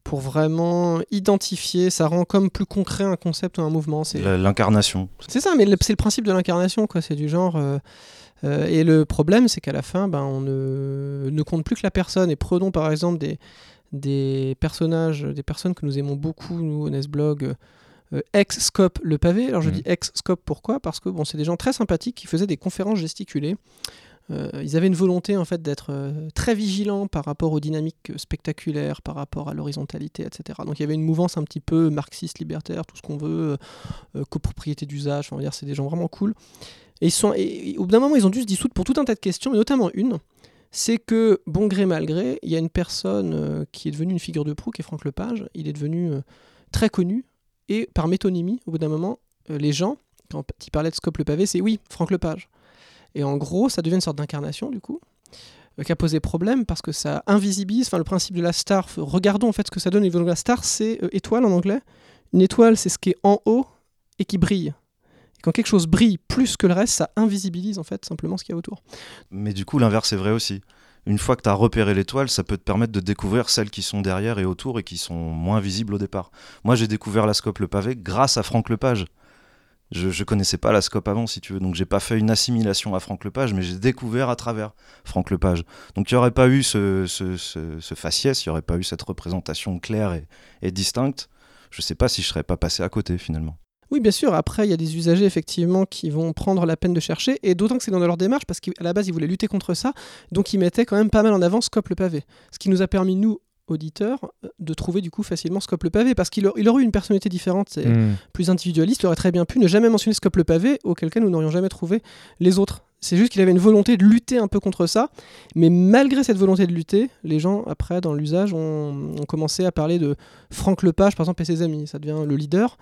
pour vraiment identifier, ça rend comme plus concret un concept ou un mouvement. C'est L'incarnation. c'est ça, mais c'est le principe de l'incarnation, quoi. C'est du genre. euh, Euh, et le problème, c'est qu'à la fin, ben, on ne, ne, compte plus que la personne. Et prenons par exemple des, des personnages, des personnes que nous aimons beaucoup, nous, au Nesblog, euh, ex-scope le pavé. Alors je mmh. dis ex-scope pourquoi? Parce que bon, c'est des gens très sympathiques qui faisaient des conférences gesticulées. Euh, ils avaient une volonté en fait d'être euh, très vigilants par rapport aux dynamiques spectaculaires, par rapport à l'horizontalité, etc. Donc il y avait une mouvance un petit peu marxiste, libertaire, tout ce qu'on veut, copropriété d'usage. Enfin, dire c'est des gens vraiment cool. Et ils sont, et, au bout d'un moment, ils ont dû se dissoudre pour tout un tas de questions, mais notamment une. C'est que, bon gré mal gré, il y a une personne qui est devenue une figure de proue, qui est Franck Lepage. Il est devenu très connu et par métonymie, au bout d'un moment, euh, les gens, quand ils parlaient de Scope le pavé, c'est oui, Franck Lepage. Et en gros, ça devient une sorte d'incarnation, du coup, euh, qui a posé problème parce que ça invisibilise, enfin le principe de la star, regardons en fait ce que ça donne au niveau la star, c'est euh, étoile en anglais. Une étoile, c'est ce qui est en haut et qui brille. Et quand quelque chose brille plus que le reste, ça invisibilise en fait simplement ce qu'il y a autour. Mais du coup, l'inverse est vrai aussi une fois que tu as repéré l'étoile, ça peut te permettre de découvrir celles qui sont derrière et autour et qui sont moins visibles au départ. Moi, j'ai découvert la scope Le Pavé grâce à Franck Lepage. Je, ne connaissais pas la scope avant, si tu veux, donc j'ai pas fait une assimilation à Franck Lepage, mais j'ai découvert à travers Franck Lepage. Donc il n'y aurait pas eu ce, ce, faciès, il n'y aurait pas eu cette représentation claire et, et distincte. Je sais pas si je serais pas passé à côté finalement. Oui, bien sûr. Après, il y a des usagers effectivement qui vont prendre la peine de chercher, et d'autant que c'est dans leur démarche, parce qu'à la base, ils voulaient lutter contre ça, donc ils mettaient quand même pas mal en avant Scope le pavé. Ce qui nous a permis, nous, auditeurs, de trouver du coup facilement Scope le pavé, parce qu'il aurait eu une personnalité différente, hmm. plus individualiste, il aurait très bien pu ne jamais mentionner Scope le pavé, auquel cas nous n'aurions jamais trouvé les autres. C'est juste qu'il avait une volonté de lutter un peu contre ça, mais malgré cette volonté de lutter, les gens, après, dans l'usage, ont, ont, commencé à parler de Franck Lepage, par exemple, et ses amis. Ça devient le leader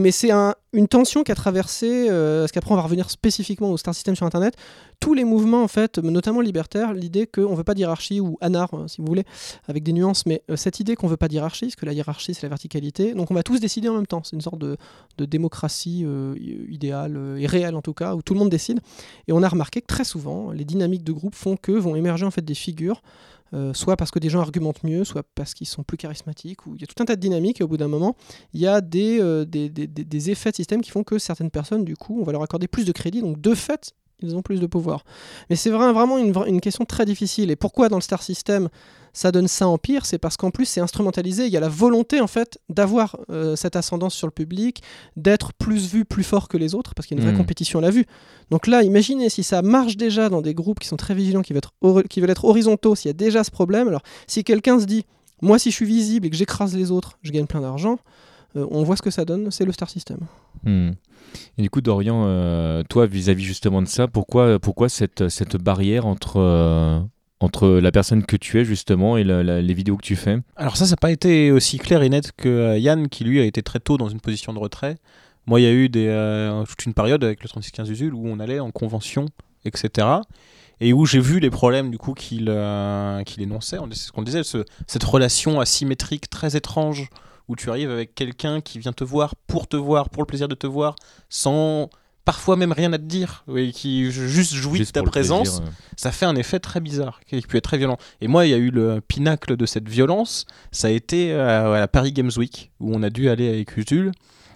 mais c'est une tension qui a traversé, euh, parce qu'après on va revenir spécifiquement au Star System sur Internet, tous les mouvements en fait, notamment libertaires, l'idée qu'on ne veut pas d'hierarchie, ou anar hein, si vous voulez, avec des nuances, mais euh, cette idée qu'on ne veut pas d'hierarchie, parce que la hiérarchie c'est la verticalité, donc on va tous décider en même temps, c'est une sorte de, démocratie euh, idéale, et réelle en tout cas, où tout le monde décide, et on a remarqué que très souvent, les dynamiques de groupe font que vont émerger en fait des figures euh, soit parce que des gens argumentent mieux, soit parce qu'ils sont plus charismatiques, ou il y a tout un tas de dynamiques, et au bout d'un moment, il y a euh, des, des, des, effets de système qui font que certaines personnes, du coup, on va leur accorder plus de crédit, donc de fait, ils ont plus de pouvoir. Mais c'est vraiment une, une, question très difficile, et pourquoi dans le Star System ça donne ça en pire, c'est parce qu'en plus c'est instrumentalisé, il y a la volonté en fait d'avoir euh, cette ascendance sur le public, d'être plus vu, plus fort que les autres, parce qu'il y a une vraie hmm. compétition à la vue. Donc là, imaginez si ça marche déjà dans des groupes qui sont très vigilants, qui veulent être, qui veulent être horizontaux, s'il y a déjà ce problème, alors si quelqu'un se dit, moi si je suis visible et que j'écrase les autres, je gagne plein d'argent, on voit ce que ça donne, c'est le Star System. Hmm. Et du coup, Dorian, euh, toi, vis-à-vis justement de ça, pourquoi, pourquoi cette, cette barrière entre, entre la personne que tu es justement et les vidéos que tu fais? Alors ça, ça n'a pas été aussi clair et net que euh, Yann, qui lui a été très tôt dans une position de retrait. Moi, il y a eu des, euh, toute une période avec le 3615 Usul où on allait en convention, etc. Et où j'ai vu les problèmes du coup qu'il euh, qu'il énonçait. C'est ce qu'on disait, cette relation asymétrique très étrange où tu arrives avec quelqu'un qui vient te voir pour te voir, pour le plaisir de te voir, sans parfois même rien à te dire, oui, qui juste jouit de ta présence, ça fait un effet très bizarre, qui peut être très violent. Et moi, il y a eu le pinacle de cette violence, ça a été à, la Paris Games Week, où on a dû aller avec Usul,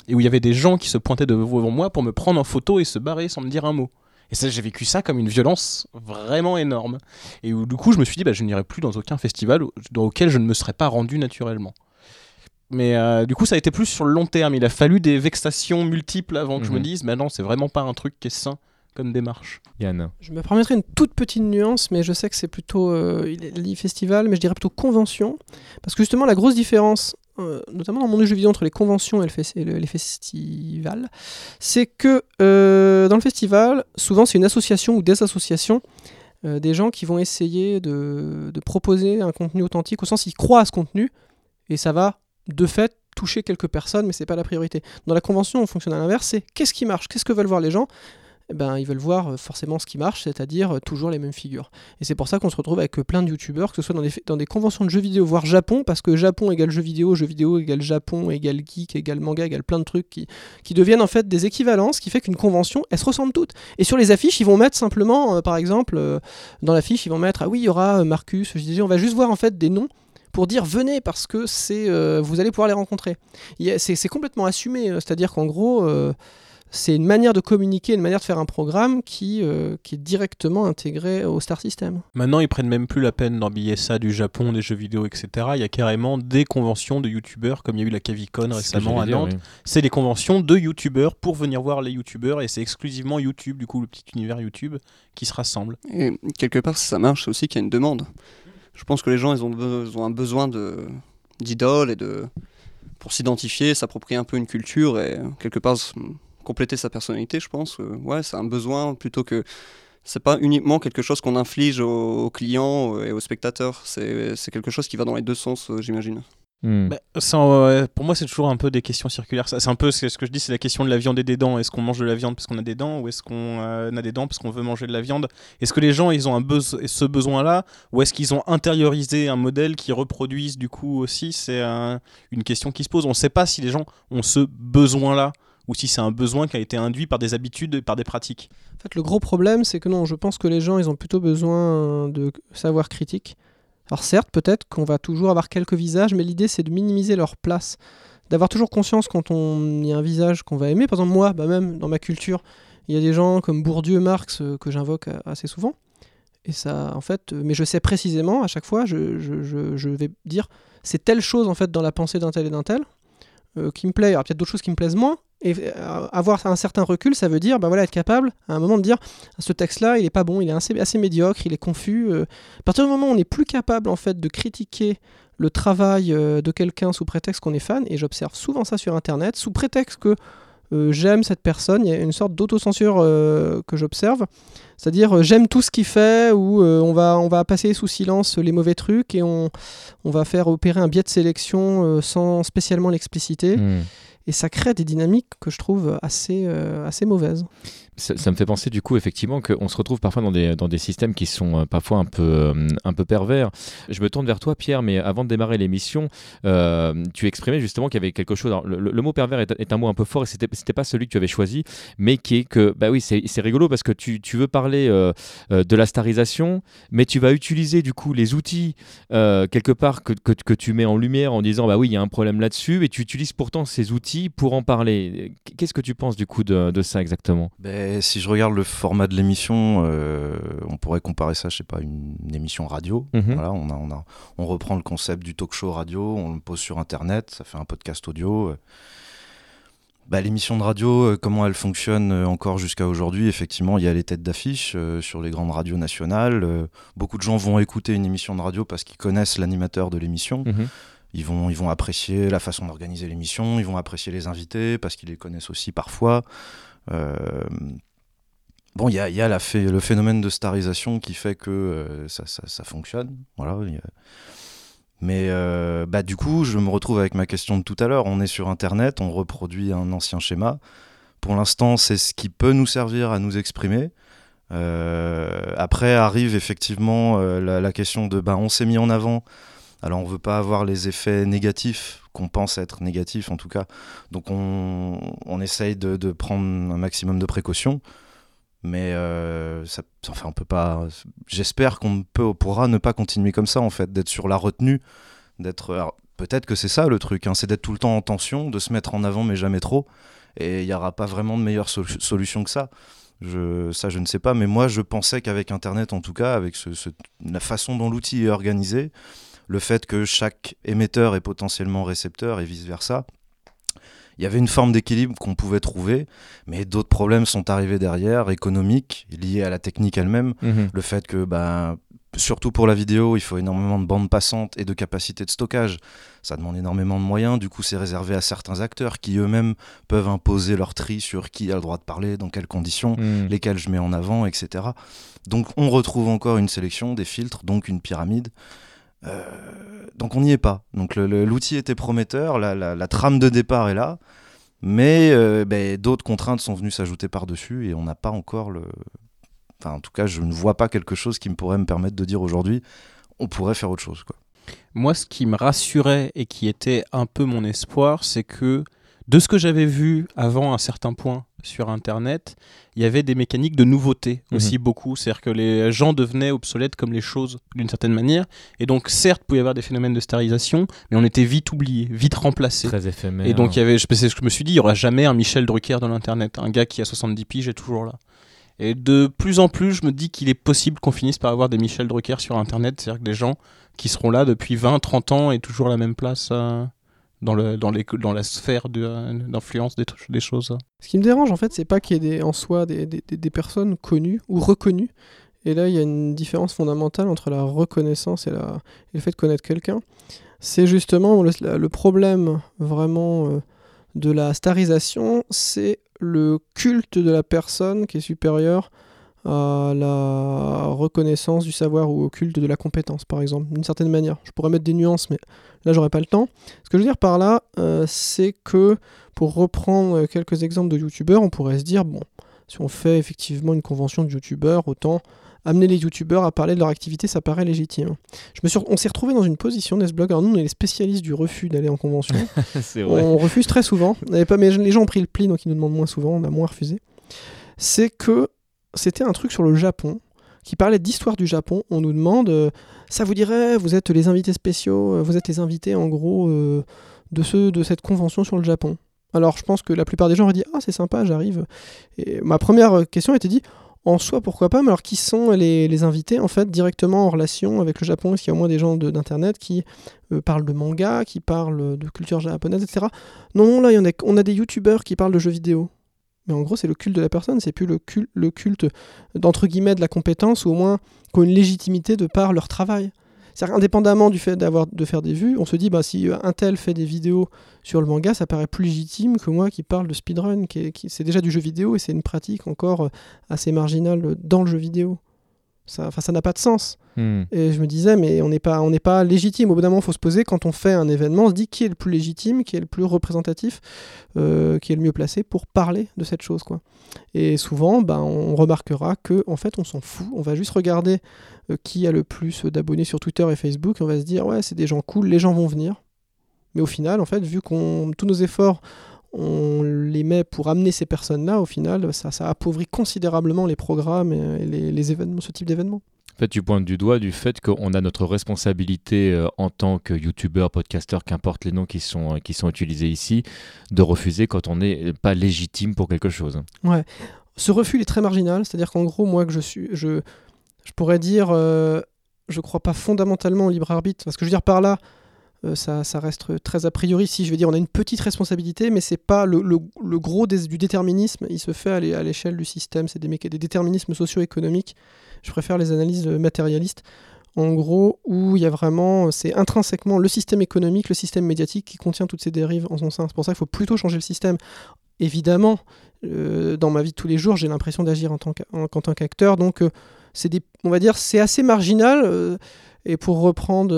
et où il y avait des gens qui se pointaient devant moi pour me prendre en photo et se barrer sans me dire un mot. Et ça, j'ai vécu ça comme une violence vraiment énorme. Et où, du coup, je me suis dit, bah, je n'irai plus dans aucun festival auquel je ne me serais pas rendu naturellement. Mais euh, du coup, ça a été plus sur le long terme. Il a fallu des vexations multiples avant que je me mhm. dise, mais non, c'est vraiment pas un truc qui est sain comme démarche. Yann. Je me permettrai une toute petite nuance, mais je sais que c'est plutôt euh, festival, mais je dirais plutôt convention. Parce que justement, la grosse différence, euh, notamment dans mon jeu vidéo entre les conventions et, les festivals, c'est que euh, dans le festival, souvent c'est une association ou des associations des gens qui vont essayer de, de, proposer un contenu authentique, au sens ils croient à ce contenu, et ça va de fait toucher quelques personnes, mais c'est pas la priorité. Dans la convention, on fonctionne à l'inverse, c'est qu'est-ce qui marche, qu'est-ce que veulent voir les gens? Eh ben, ils veulent voir euh, forcément ce qui marche, c'est-à-dire euh, toujours les mêmes figures. Et c'est pour ça qu'on se retrouve avec euh, plein de youtubeurs, que ce soit dans des, conventions de jeux vidéo, voire Japon, parce que Japon égale jeux vidéo, jeux vidéo égale Japon, égale geek, égale manga, égale plein de trucs qui, qui deviennent en fait des équivalences, qui fait qu'une convention, elles se ressemblent toutes. Et sur les affiches, ils vont mettre simplement, par exemple, dans l'affiche, ils vont mettre, ah oui, il y aura Marcus, je disais, on va juste voir en fait des noms pour dire venez parce que c'est euh, vous allez pouvoir les rencontrer. C'est complètement assumé, euh, c'est-à-dire qu'en gros, euh, c'est une manière de communiquer, une manière de faire un programme qui, euh, qui est directement intégré au Star System. Maintenant, ils prennent même plus la peine d'embiller ça du Japon, des jeux vidéo, etc. Il y a carrément des conventions de youtubeurs, comme il y a eu la Cavicon récemment à Nantes. C'est des conventions de youtubeurs pour venir voir les youtubeurs et c'est exclusivement YouTube, du coup, le petit univers YouTube qui se rassemble. Et quelque part, ça marche, aussi qu'il y a une demande. Je pense que les gens, ils ont, un besoin d'idoles et de pour s'identifier, s'approprier un peu une culture et quelque part compléter sa personnalité, je pense. ouais, c'est un besoin plutôt que c'est pas uniquement quelque chose qu'on inflige aux, clients et aux spectateurs. C'est quelque chose qui va dans les deux sens, euh, j'imagine. Hmm. Bah, pour moi, c'est toujours un peu des questions circulaires. C'est un peu ce que je dis, c'est la question de la viande et des dents. Est-ce qu'on mange de la viande parce qu'on a des dents, ou est-ce qu'on euh, a des dents parce qu'on veut manger de la viande? Est-ce que les gens, ils ont un ce besoin-là, ou est-ce qu'ils ont intériorisé un modèle qui reproduise du coup aussi? C'est une question qui se pose. On ne sait pas si les gens ont ce besoin-là ou si c'est un besoin qui a été induit par des habitudes et par des pratiques. En fait, le gros problème, c'est que non, je pense que les gens, ils ont plutôt besoin de savoir critique. Alors certes, peut-être qu'on va toujours avoir quelques visages, mais l'idée, c'est de minimiser leur place. D'avoir toujours conscience quand on y a un visage qu'on va aimer. Par exemple, moi, bah même dans ma culture, il y a des gens comme Bourdieu, Marx, euh, que j'invoque assez souvent. Et ça, en fait, euh, mais je sais précisément, à chaque fois, je, vais dire, c'est telle chose, en fait, dans la pensée d'un tel et d'un tel, euh, qui me plaît. Il y a peut-être d'autres choses qui me plaisent moins, et euh, avoir un certain recul, ça veut dire bah voilà, être capable à un moment de dire ce texte-là, il est pas bon, il est assez, assez médiocre, il est confus. Euh. À partir du moment où on n'est plus capable en fait de critiquer le travail euh, de quelqu'un sous prétexte qu'on est fan, et j'observe souvent ça sur Internet, sous prétexte que j'aime cette personne, il y a une sorte d'autocensure que j'observe, c'est-à-dire j'aime tout ce qu'il fait, ou on, va, on va passer sous silence les mauvais trucs, et on, on va faire opérer un biais de sélection sans spécialement l'expliciter. Hmm. Et ça crée des dynamiques que je trouve assez, euh, mauvaises ça, me fait penser du coup effectivement qu'on se retrouve parfois dans des, dans des systèmes qui sont euh, parfois un peu, euh, un peu pervers. Je me tourne vers toi Pierre, mais avant de démarrer l'émission, euh, tu exprimais justement qu'il y avait quelque chose. le, mot pervers est, un mot un peu fort et c'était, c'était pas celui que tu avais choisi, mais qui est que, bah oui, c'est, c'est rigolo parce que tu, tu veux parler de la starisation, mais tu vas utiliser du coup les outils quelque part que, que, tu mets en lumière en disant bah oui, il y a un problème là-dessus, et tu utilises pourtant ces outils pour en parler. Qu'est-ce que tu penses du coup de, de ça exactement? Ben, si je regarde le format de l'émission, euh, on pourrait comparer ça, je sais pas, une, une émission radio. Mhm. Voilà, on, a, on, a, on reprend le concept du talk show radio, on le pose sur Internet, ça fait un podcast audio. Bah, l'émission de radio, euh, comment elle fonctionne euh, encore jusqu'à aujourd'hui Effectivement, il y a les têtes d'affiche sur les grandes radios nationales. beaucoup de gens vont écouter une émission de radio parce qu'ils connaissent l'animateur de l'émission. Mhm. Ils vont, ils vont apprécier la façon d'organiser l'émission, ils vont apprécier les invités parce qu'ils les connaissent aussi parfois. Euh, bon, il y a, le phénomène de starisation qui fait que euh, ça, fonctionne. Voilà. Mais euh, bah, du coup, je me retrouve avec ma question de tout à l'heure. On est sur Internet, on reproduit un ancien schéma. Pour l'instant, c'est ce qui peut nous servir à nous exprimer. après arrive effectivement la, question de bah, on s'est mis en avant, alors on veut pas avoir les effets négatifs qu'on pense être négatifs en tout cas. Donc on, on essaye de, de, prendre un maximum de précautions. Mais euh, ça, enfin, on peut pas. J'espère qu'on peut, pourra ne pas continuer comme ça en fait, d'être sur la retenue, d'être. Peut-être que c'est ça le truc, hein, c'est d'être tout le temps en tension, de se mettre en avant mais jamais trop. Et il n'y aura pas vraiment de meilleure solution que ça. Je, ça, je ne sais pas, mais moi, je pensais qu'avec Internet, en tout cas, avec ce, la façon dont l'outil est organisé, le fait que chaque émetteur est potentiellement récepteur et vice-versa. Il y avait une forme d'équilibre qu'on pouvait trouver, mais d'autres problèmes sont arrivés derrière, économiques, liés à la technique elle-même. Mhm. Le fait que, bah, surtout pour la vidéo, il faut énormément de bandes passantes et de capacité de stockage. Ça demande énormément de moyens, du coup c'est réservé à certains acteurs qui eux-mêmes peuvent imposer leur tri sur qui a le droit de parler, dans quelles conditions, mhm. lesquelles je mets en avant, etc. Donc on retrouve encore une sélection, des filtres, donc une pyramide. Euh, donc on n'y est pas. Donc l'outil était prometteur, la, trame de départ est là, mais euh, ben, d'autres contraintes sont venues s'ajouter par-dessus et on n'a pas encore le... Enfin en tout cas je ne vois pas quelque chose qui me pourrait me permettre de dire aujourd'hui on pourrait faire autre chose. Quoi. Moi ce qui me rassurait et qui était un peu mon espoir c'est que de ce que j'avais vu avant un certain point sur Internet, il y avait des mécaniques de nouveauté aussi beaucoup. C'est-à-dire que les gens devenaient obsolètes comme les choses d'une certaine manière. Et donc, certes, il pouvait y avoir des phénomènes de starisation, mais on était vite oublié, vite remplacé. Très éphémère. Et donc, il y avait, c'est ce que je me suis dit, il n'y aura jamais un Michel Drucker dans l'Internet. Un gars qui a 70 piges est toujours là. Et de plus en plus, je me dis qu'il est possible qu'on finisse par avoir des Michel Drucker sur Internet. C'est-à-dire que des gens qui seront là depuis 20, 30 ans et toujours à la même place. euh, dans, le, dans, les, dans la sphère de, euh, d'influence des, tr- des choses. Ce qui me dérange en fait, c'est pas qu'il y ait des, en soi des, des- des- des personnes connues ou reconnues. Et là, il y a une différence fondamentale entre la reconnaissance et, le fait de connaître quelqu'un. C'est justement le problème vraiment euh, de la starisation, c'est le culte de la personne qui est supérieur à la reconnaissance du savoir ou au culte de la compétence, par exemple, d'une certaine manière. Je pourrais mettre des nuances, mais là, j'aurais pas le temps. Ce que je veux dire par là, euh, c'est que pour reprendre quelques exemples de youtubeurs, on pourrait se dire, bon, si on fait effectivement une convention de youtubeurs, autant amener les youtubeurs à parler de leur activité, ça paraît légitime. Je me suis, on s'est retrouvé dans une position, Nesblog, alors nous on est les spécialistes du refus d'aller en convention. vrai. on refuse très souvent, mais les gens ont pris le pli, donc ils nous demandent moins souvent, on a moins refusé. C'est que c'était un truc sur le Japon, qui parlait d'histoire du Japon. On nous demande, euh, ça vous dirait, vous êtes les invités spéciaux, euh, vous êtes les invités en gros euh, de ceux de cette convention sur le Japon. Alors je pense que la plupart des gens auraient dit ah c'est sympa j'arrive. Ma première question était dit en soi pourquoi pas mais alors qui sont les, invités en fait directement en relation avec le Japon? Est-ce qu'il y a au moins des gens d'internet qui parlent de manga, qui parlent de culture japonaise etc. Non non là y a, on a des youtubeurs qui parlent de jeux vidéo. Mais en gros c'est le culte de la personne, c'est plus le culte, d'entre guillemets de la compétence ou au moins qui ont une légitimité de par leur travail. C'est-à-dire indépendamment du fait de faire des vues, on se dit bah si un tel fait des vidéos sur le manga, ça paraît plus légitime que moi qui parle de speedrun, qui, est- qui- c'est déjà du jeu vidéo et c'est une pratique encore euh, assez marginale dans le jeu vidéo. Ça, ça n'a pas de sens. Hmm. Et je me disais, mais on n'est pas, on n'est pas légitime. Au bout d'un moment, il faut se poser quand on fait un événement, on se dit qui est le plus légitime, qui est le plus représentatif, euh, qui est le mieux placé pour parler de cette chose, quoi. Et souvent, ben, on remarquera que en fait, on s'en fout. On va juste regarder euh, qui a le plus d'abonnés sur Twitter et Facebook. Et on va se dire, ouais, c'est des gens cool, les gens vont venir. Mais au final, en fait, vu qu'on tous nos efforts, on les met pour amener ces personnes-là, au final, ça, ça appauvrit considérablement les programmes et les, les événements, ce type d'événements. En fait, tu pointes du doigt du fait qu'on a notre responsabilité euh, en tant que youtubeur, podcasteur, qu'importe les noms qui sont, euh, qui sont utilisés ici, de refuser quand on n'est pas légitime pour quelque chose. Ce refus il est très marginal, c'est-à-dire qu'en gros, moi, que je suis, je, je pourrais dire, euh, je crois pas fondamentalement au libre arbitre. Parce que je veux dire par là, euh, ça, ça reste très a priori. Si je veux dire, on a une petite responsabilité, mais c'est pas le, le- gros du déterminisme. Il se fait à l'é- à l'échelle du système. C'est des, des déterminismes socio-économiques. Je préfère les analyses matérialistes. En gros, où il y a vraiment, c'est intrinsèquement le système économique, le système médiatique qui contient toutes ces dérives en son sein. C'est pour ça qu'il faut plutôt changer le système. Évidemment, euh, dans ma vie de tous les jours, j'ai l'impression d'agir en tant qu'acteur. Donc, euh, c'est on va dire, c'est assez marginal. euh, et pour reprendre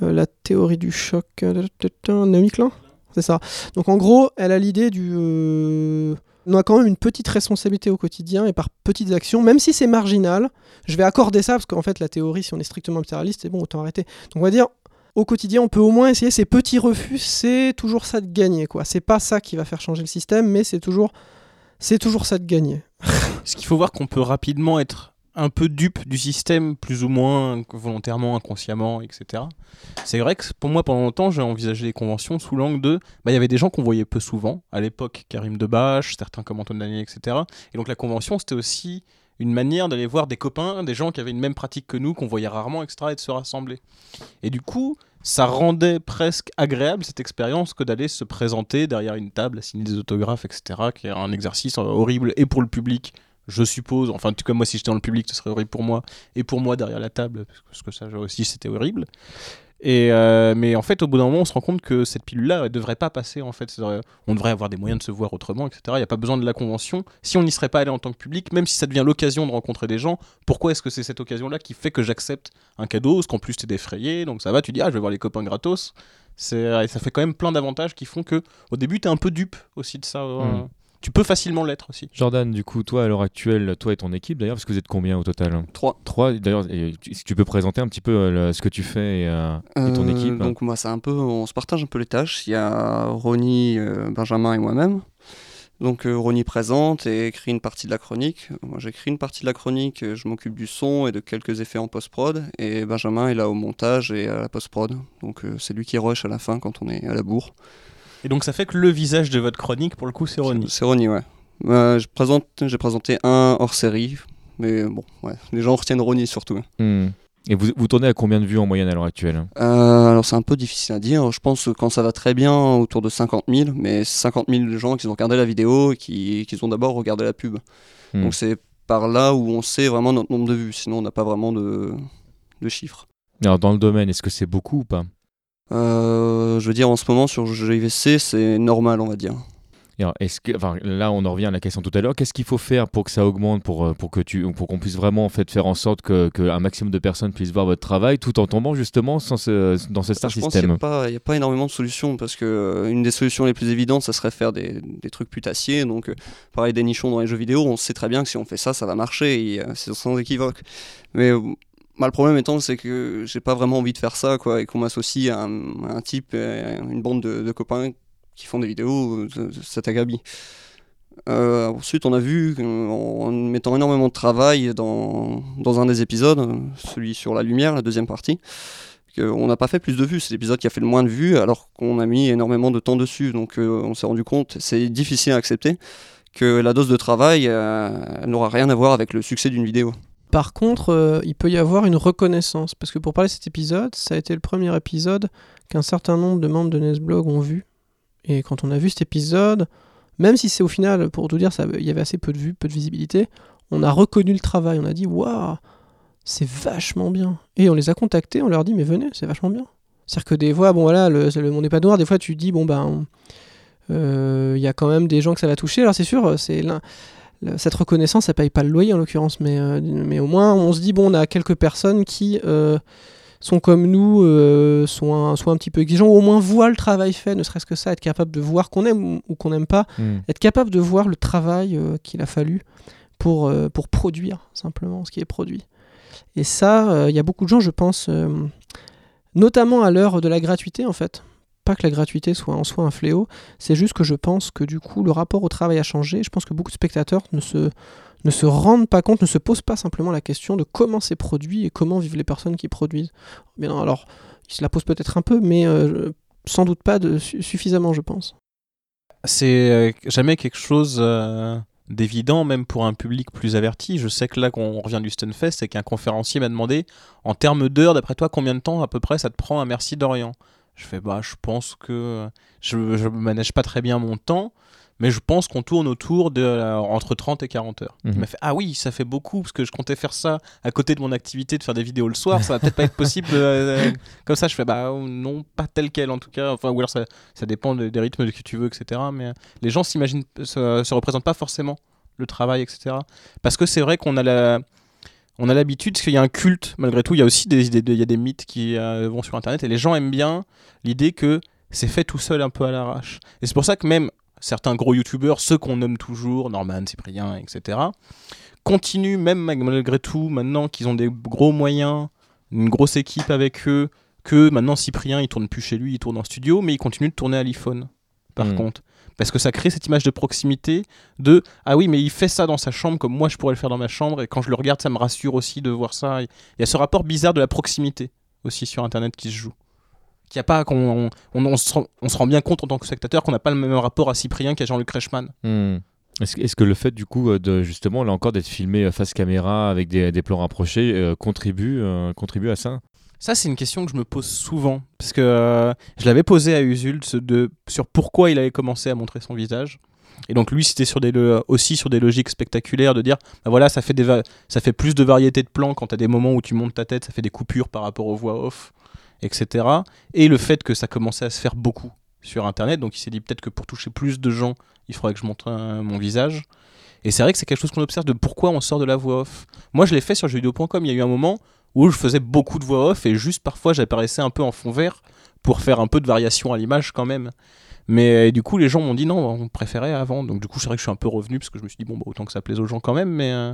la théorie du choc, euh, Naomi Klein, c'est ça. Donc, en gros, elle a l'idée du, euh, on a quand même une petite responsabilité au quotidien et par petites actions, même si c'est marginal. Je vais accorder ça parce qu'en fait, la théorie, si on est strictement matérialiste, c'est bon, autant arrêter. Donc, on va dire. Au quotidien, on peut au moins essayer ces petits refus, c'est toujours ça de gagner, quoi. C'est pas ça qui va faire changer le système, mais c'est toujours, c'est toujours ça de gagner. Ce qu'il faut voir qu'on peut rapidement être un peu dupe du système, plus ou moins volontairement, inconsciemment, etc. C'est vrai que pour moi, pendant longtemps, j'ai envisagé les conventions sous l'angle de. Bah, il y avait des gens qu'on voyait peu souvent. À l'époque, Karim Debache, certains comme Antoine Daniel, etc. Et donc la convention, c'était aussi une manière d'aller voir des copains, des gens qui avaient une même pratique que nous, qu'on voyait rarement, etc., et de se rassembler. Et du coup, ça rendait presque agréable cette expérience que d'aller se présenter derrière une table, à signer des autographes, etc., qui est un exercice euh, horrible et pour le public, je suppose. Enfin, en tout cas, moi, si j'étais dans le public, ce serait horrible pour moi, et pour moi derrière la table, parce que ça aussi, c'était horrible. Et euh, mais en fait, au bout d'un moment, on se rend compte que cette pilule-là, elle devrait pas passer. En fait, on devrait avoir des moyens de se voir autrement, etc. Il n'y a pas besoin de la convention. Si on n'y serait pas allé en tant que public, même si ça devient l'occasion de rencontrer des gens, pourquoi est-ce que c'est cette occasion-là qui fait que j'accepte un cadeau Parce qu'en plus, t'es défrayé, donc ça va. Tu dis ah, je vais voir les copains gratos. C'est ça fait quand même plein d'avantages qui font que au début, t'es un peu dupe aussi de ça. euh, Mm. Tu peux facilement l'être aussi. Jordan, du coup, toi à l'heure actuelle, toi et ton équipe d'ailleurs, parce que vous êtes combien au total? Trois. Trois, d'ailleurs, tu- si tu peux présenter un petit peu euh, le- ce que tu fais et, euh, et ton Euh, équipe. Donc moi c'est un peu, on se partage un peu les tâches. Il y a Ronnie, euh, Benjamin et moi-même. Donc euh, Ronnie présente et écrit une partie de la chronique. Moi j'écris une partie de la chronique, euh, je m'occupe du son et de quelques effets en post-prod. Et Benjamin est là au montage et à la post-prod. Donc euh, c'est lui qui rush à la fin quand on est à la bourre. Et donc ça fait que le visage de votre chronique, pour le coup, c'est Ronnie. C'est Ronnie, ouais. Euh, je présente, j'ai présenté un hors série. Mais bon, ouais. les gens retiennent Ronnie surtout. Hmm. Et vous, vous tournez à combien de vues en moyenne à l'heure actuelle Euh, alors c'est un peu difficile à dire. Je pense que quand ça va très bien, autour de 50 000, mais 50 000 gens qui ont regardé la vidéo et qui, qui ont d'abord regardé la pub. Hmm. Donc c'est par là où on sait vraiment notre nombre de vues. Sinon on n'a pas vraiment de, de chiffres. Alors dans le domaine, est-ce que c'est beaucoup ou pas? Euh, je veux dire en ce moment sur JVC c'est normal on va dire. Et alors, est-ce que, enfin, là, on en revient à la question tout à l'heure. Qu'est-ce qu'il faut faire pour que ça augmente, pour, euh, pour que tu, pour qu'on puisse vraiment en fait faire en sorte que, que un maximum de personnes puissent voir votre travail, tout en tombant justement sans ce- dans ce star je pense qu'il n'y system? a, pas- il y a pas énormément de solutions parce que euh, une des solutions les plus évidentes, ça serait faire des, des trucs putassiers. Donc, euh, pareil, des nichons dans les jeux vidéo, on sait très bien que si on fait ça, ça va marcher. et, euh, c'est sans équivoque. Mais bah, le problème étant, c'est que j'ai pas vraiment envie de faire ça quoi, et qu'on m'associe à, un- type, à une bande de, copains qui font des vidéos, euh, c'est agabi. Euh, ensuite, on a vu en mettant énormément de travail dans, un des épisodes, euh, celui sur la lumière, la deuxième partie, on n'a pas fait plus de vues. C'est l'épisode qui a fait le moins de vues alors qu'on a mis énormément de temps dessus. Donc euh, on s'est rendu compte, c'est difficile à accepter, que la dose de travail euh, n'aura rien à voir avec le succès d'une vidéo. Par contre, euh, il peut y avoir une reconnaissance. Parce que pour parler de cet épisode, ça a été le premier épisode qu'un certain nombre de membres de Nesblog ont vu. Et quand on a vu cet épisode, même si c'est au final, pour tout dire, il y avait assez peu de vues, peu de visibilité, on a reconnu le travail. On a dit, waouh, c'est vachement bien. Et on les a contactés, on leur dit, mais venez, c'est vachement bien. C'est-à-dire que des fois, bon voilà, le, le n'est pas noir, des fois tu dis, bon ben, euh, il y a quand même des gens que ça va toucher. Alors c'est sûr, c'est cette reconnaissance, ça paye pas le loyer en l'occurrence, mais, euh, mais au moins on se dit, bon, on a quelques personnes qui euh, sont comme nous, euh, sont, un, sont un petit peu exigeants, ou au moins voient le travail fait, ne serait-ce que ça, être capable de voir qu'on aime ou, qu'on n'aime pas, Hmm. être capable de voir le travail euh, qu'il a fallu pour, pour produire simplement ce qui est produit. Et ça, il y a beaucoup de gens, je pense, notamment à l'heure de la gratuité en fait. Pas que la gratuité soit en soi un fléau, c'est juste que je pense que du coup le rapport au travail a changé. Je pense que beaucoup de spectateurs ne se, ne se rendent pas compte, ne se posent pas simplement la question de comment c'est produit et comment vivent les personnes qui produisent. Bien alors, ils se la posent peut-être un peu, mais euh, sans doute pas suffisamment, je pense. c'est euh, jamais quelque chose euh, d'évident, même pour un public plus averti. Je sais que là, qu'on revient du Stunfest, c'est qu'un conférencier m'a demandé, en termes d'heures, d'après toi, combien de temps à peu près ça te prend à Merci d'Orient? Je fais, bah, je pense que je, je manage pas très bien mon temps. Mais je pense qu'on tourne autour de euh, entre 30 et 40 heures. Il Mhm. m'a fait Ah oui, ça fait beaucoup, parce que je comptais faire ça à côté de mon activité de faire des vidéos le soir. Ça va peut-être pas être possible euh, comme ça. Je fais Bah non, pas tel quel en tout cas. Enfin, ou alors ça, ça dépend de- des rythmes que tu veux, etc. Mais euh, les gens s'imaginent, se, se représentent pas forcément le travail, etc. Parce que c'est vrai qu'on a la. On a l'habitude, parce qu'il y a un culte, malgré tout, il y a aussi des, des- il y a des mythes qui euh, vont sur Internet, et les gens aiment bien l'idée que c'est fait tout seul un peu à l'arrache. Et c'est pour ça que même certains gros youtubeurs, ceux qu'on nomme toujours, Norman, Cyprien, etc., continuent, même malgré tout, maintenant qu'ils ont des gros moyens, une grosse équipe avec eux, que maintenant Cyprien, il tourne plus chez lui, il tourne en studio, mais il continue de tourner à l'iPhone, par Mm. contre. Parce que ça crée cette image de proximité de ah oui mais il fait ça dans sa chambre comme moi je pourrais le faire dans ma chambre et quand je le regarde ça me rassure aussi de voir ça. Il y a ce rapport bizarre de la proximité aussi sur internet qui se joue. Qu'il a pas qu'on on, se rend, bien compte en tant que spectateur qu'on n'a pas le même rapport à Cyprien qu'à Jean-Luc Reichmann. Hmm. Est-ce que- le fait du coup euh, de justement là encore d'être filmé euh, face caméra avec des, plans rapprochés euh, contribue contribue à ça? Ça, c'est une question que je me pose souvent. Parce que euh, je l'avais posé à Usul de, sur pourquoi il avait commencé à montrer son visage. Et donc, lui, c'était aussi sur des logiques spectaculaires de dire bah voilà, ça fait plus de variété de plans quand tu as des moments où tu montes ta tête, ça fait des coupures par rapport aux voix off, etc. Et le fait que ça commençait à se faire beaucoup sur Internet. Donc, il s'est dit peut-être que pour toucher plus de gens, il faudrait que je montre euh, mon visage. Et c'est vrai que c'est quelque chose qu'on observe de pourquoi on sort de la voix off. Moi, je l'ai fait sur jeuxvideo.com. Il y a eu un moment où je faisais beaucoup de voix off et juste parfois j'apparaissais un peu en fond vert pour faire un peu de variation à l'image quand même. Mais du coup, les gens m'ont dit non, on préférait avant. Donc du coup, c'est vrai que je suis un peu revenu parce que je me suis dit bon, bah, autant que ça plaise aux gens quand même. Mais euh,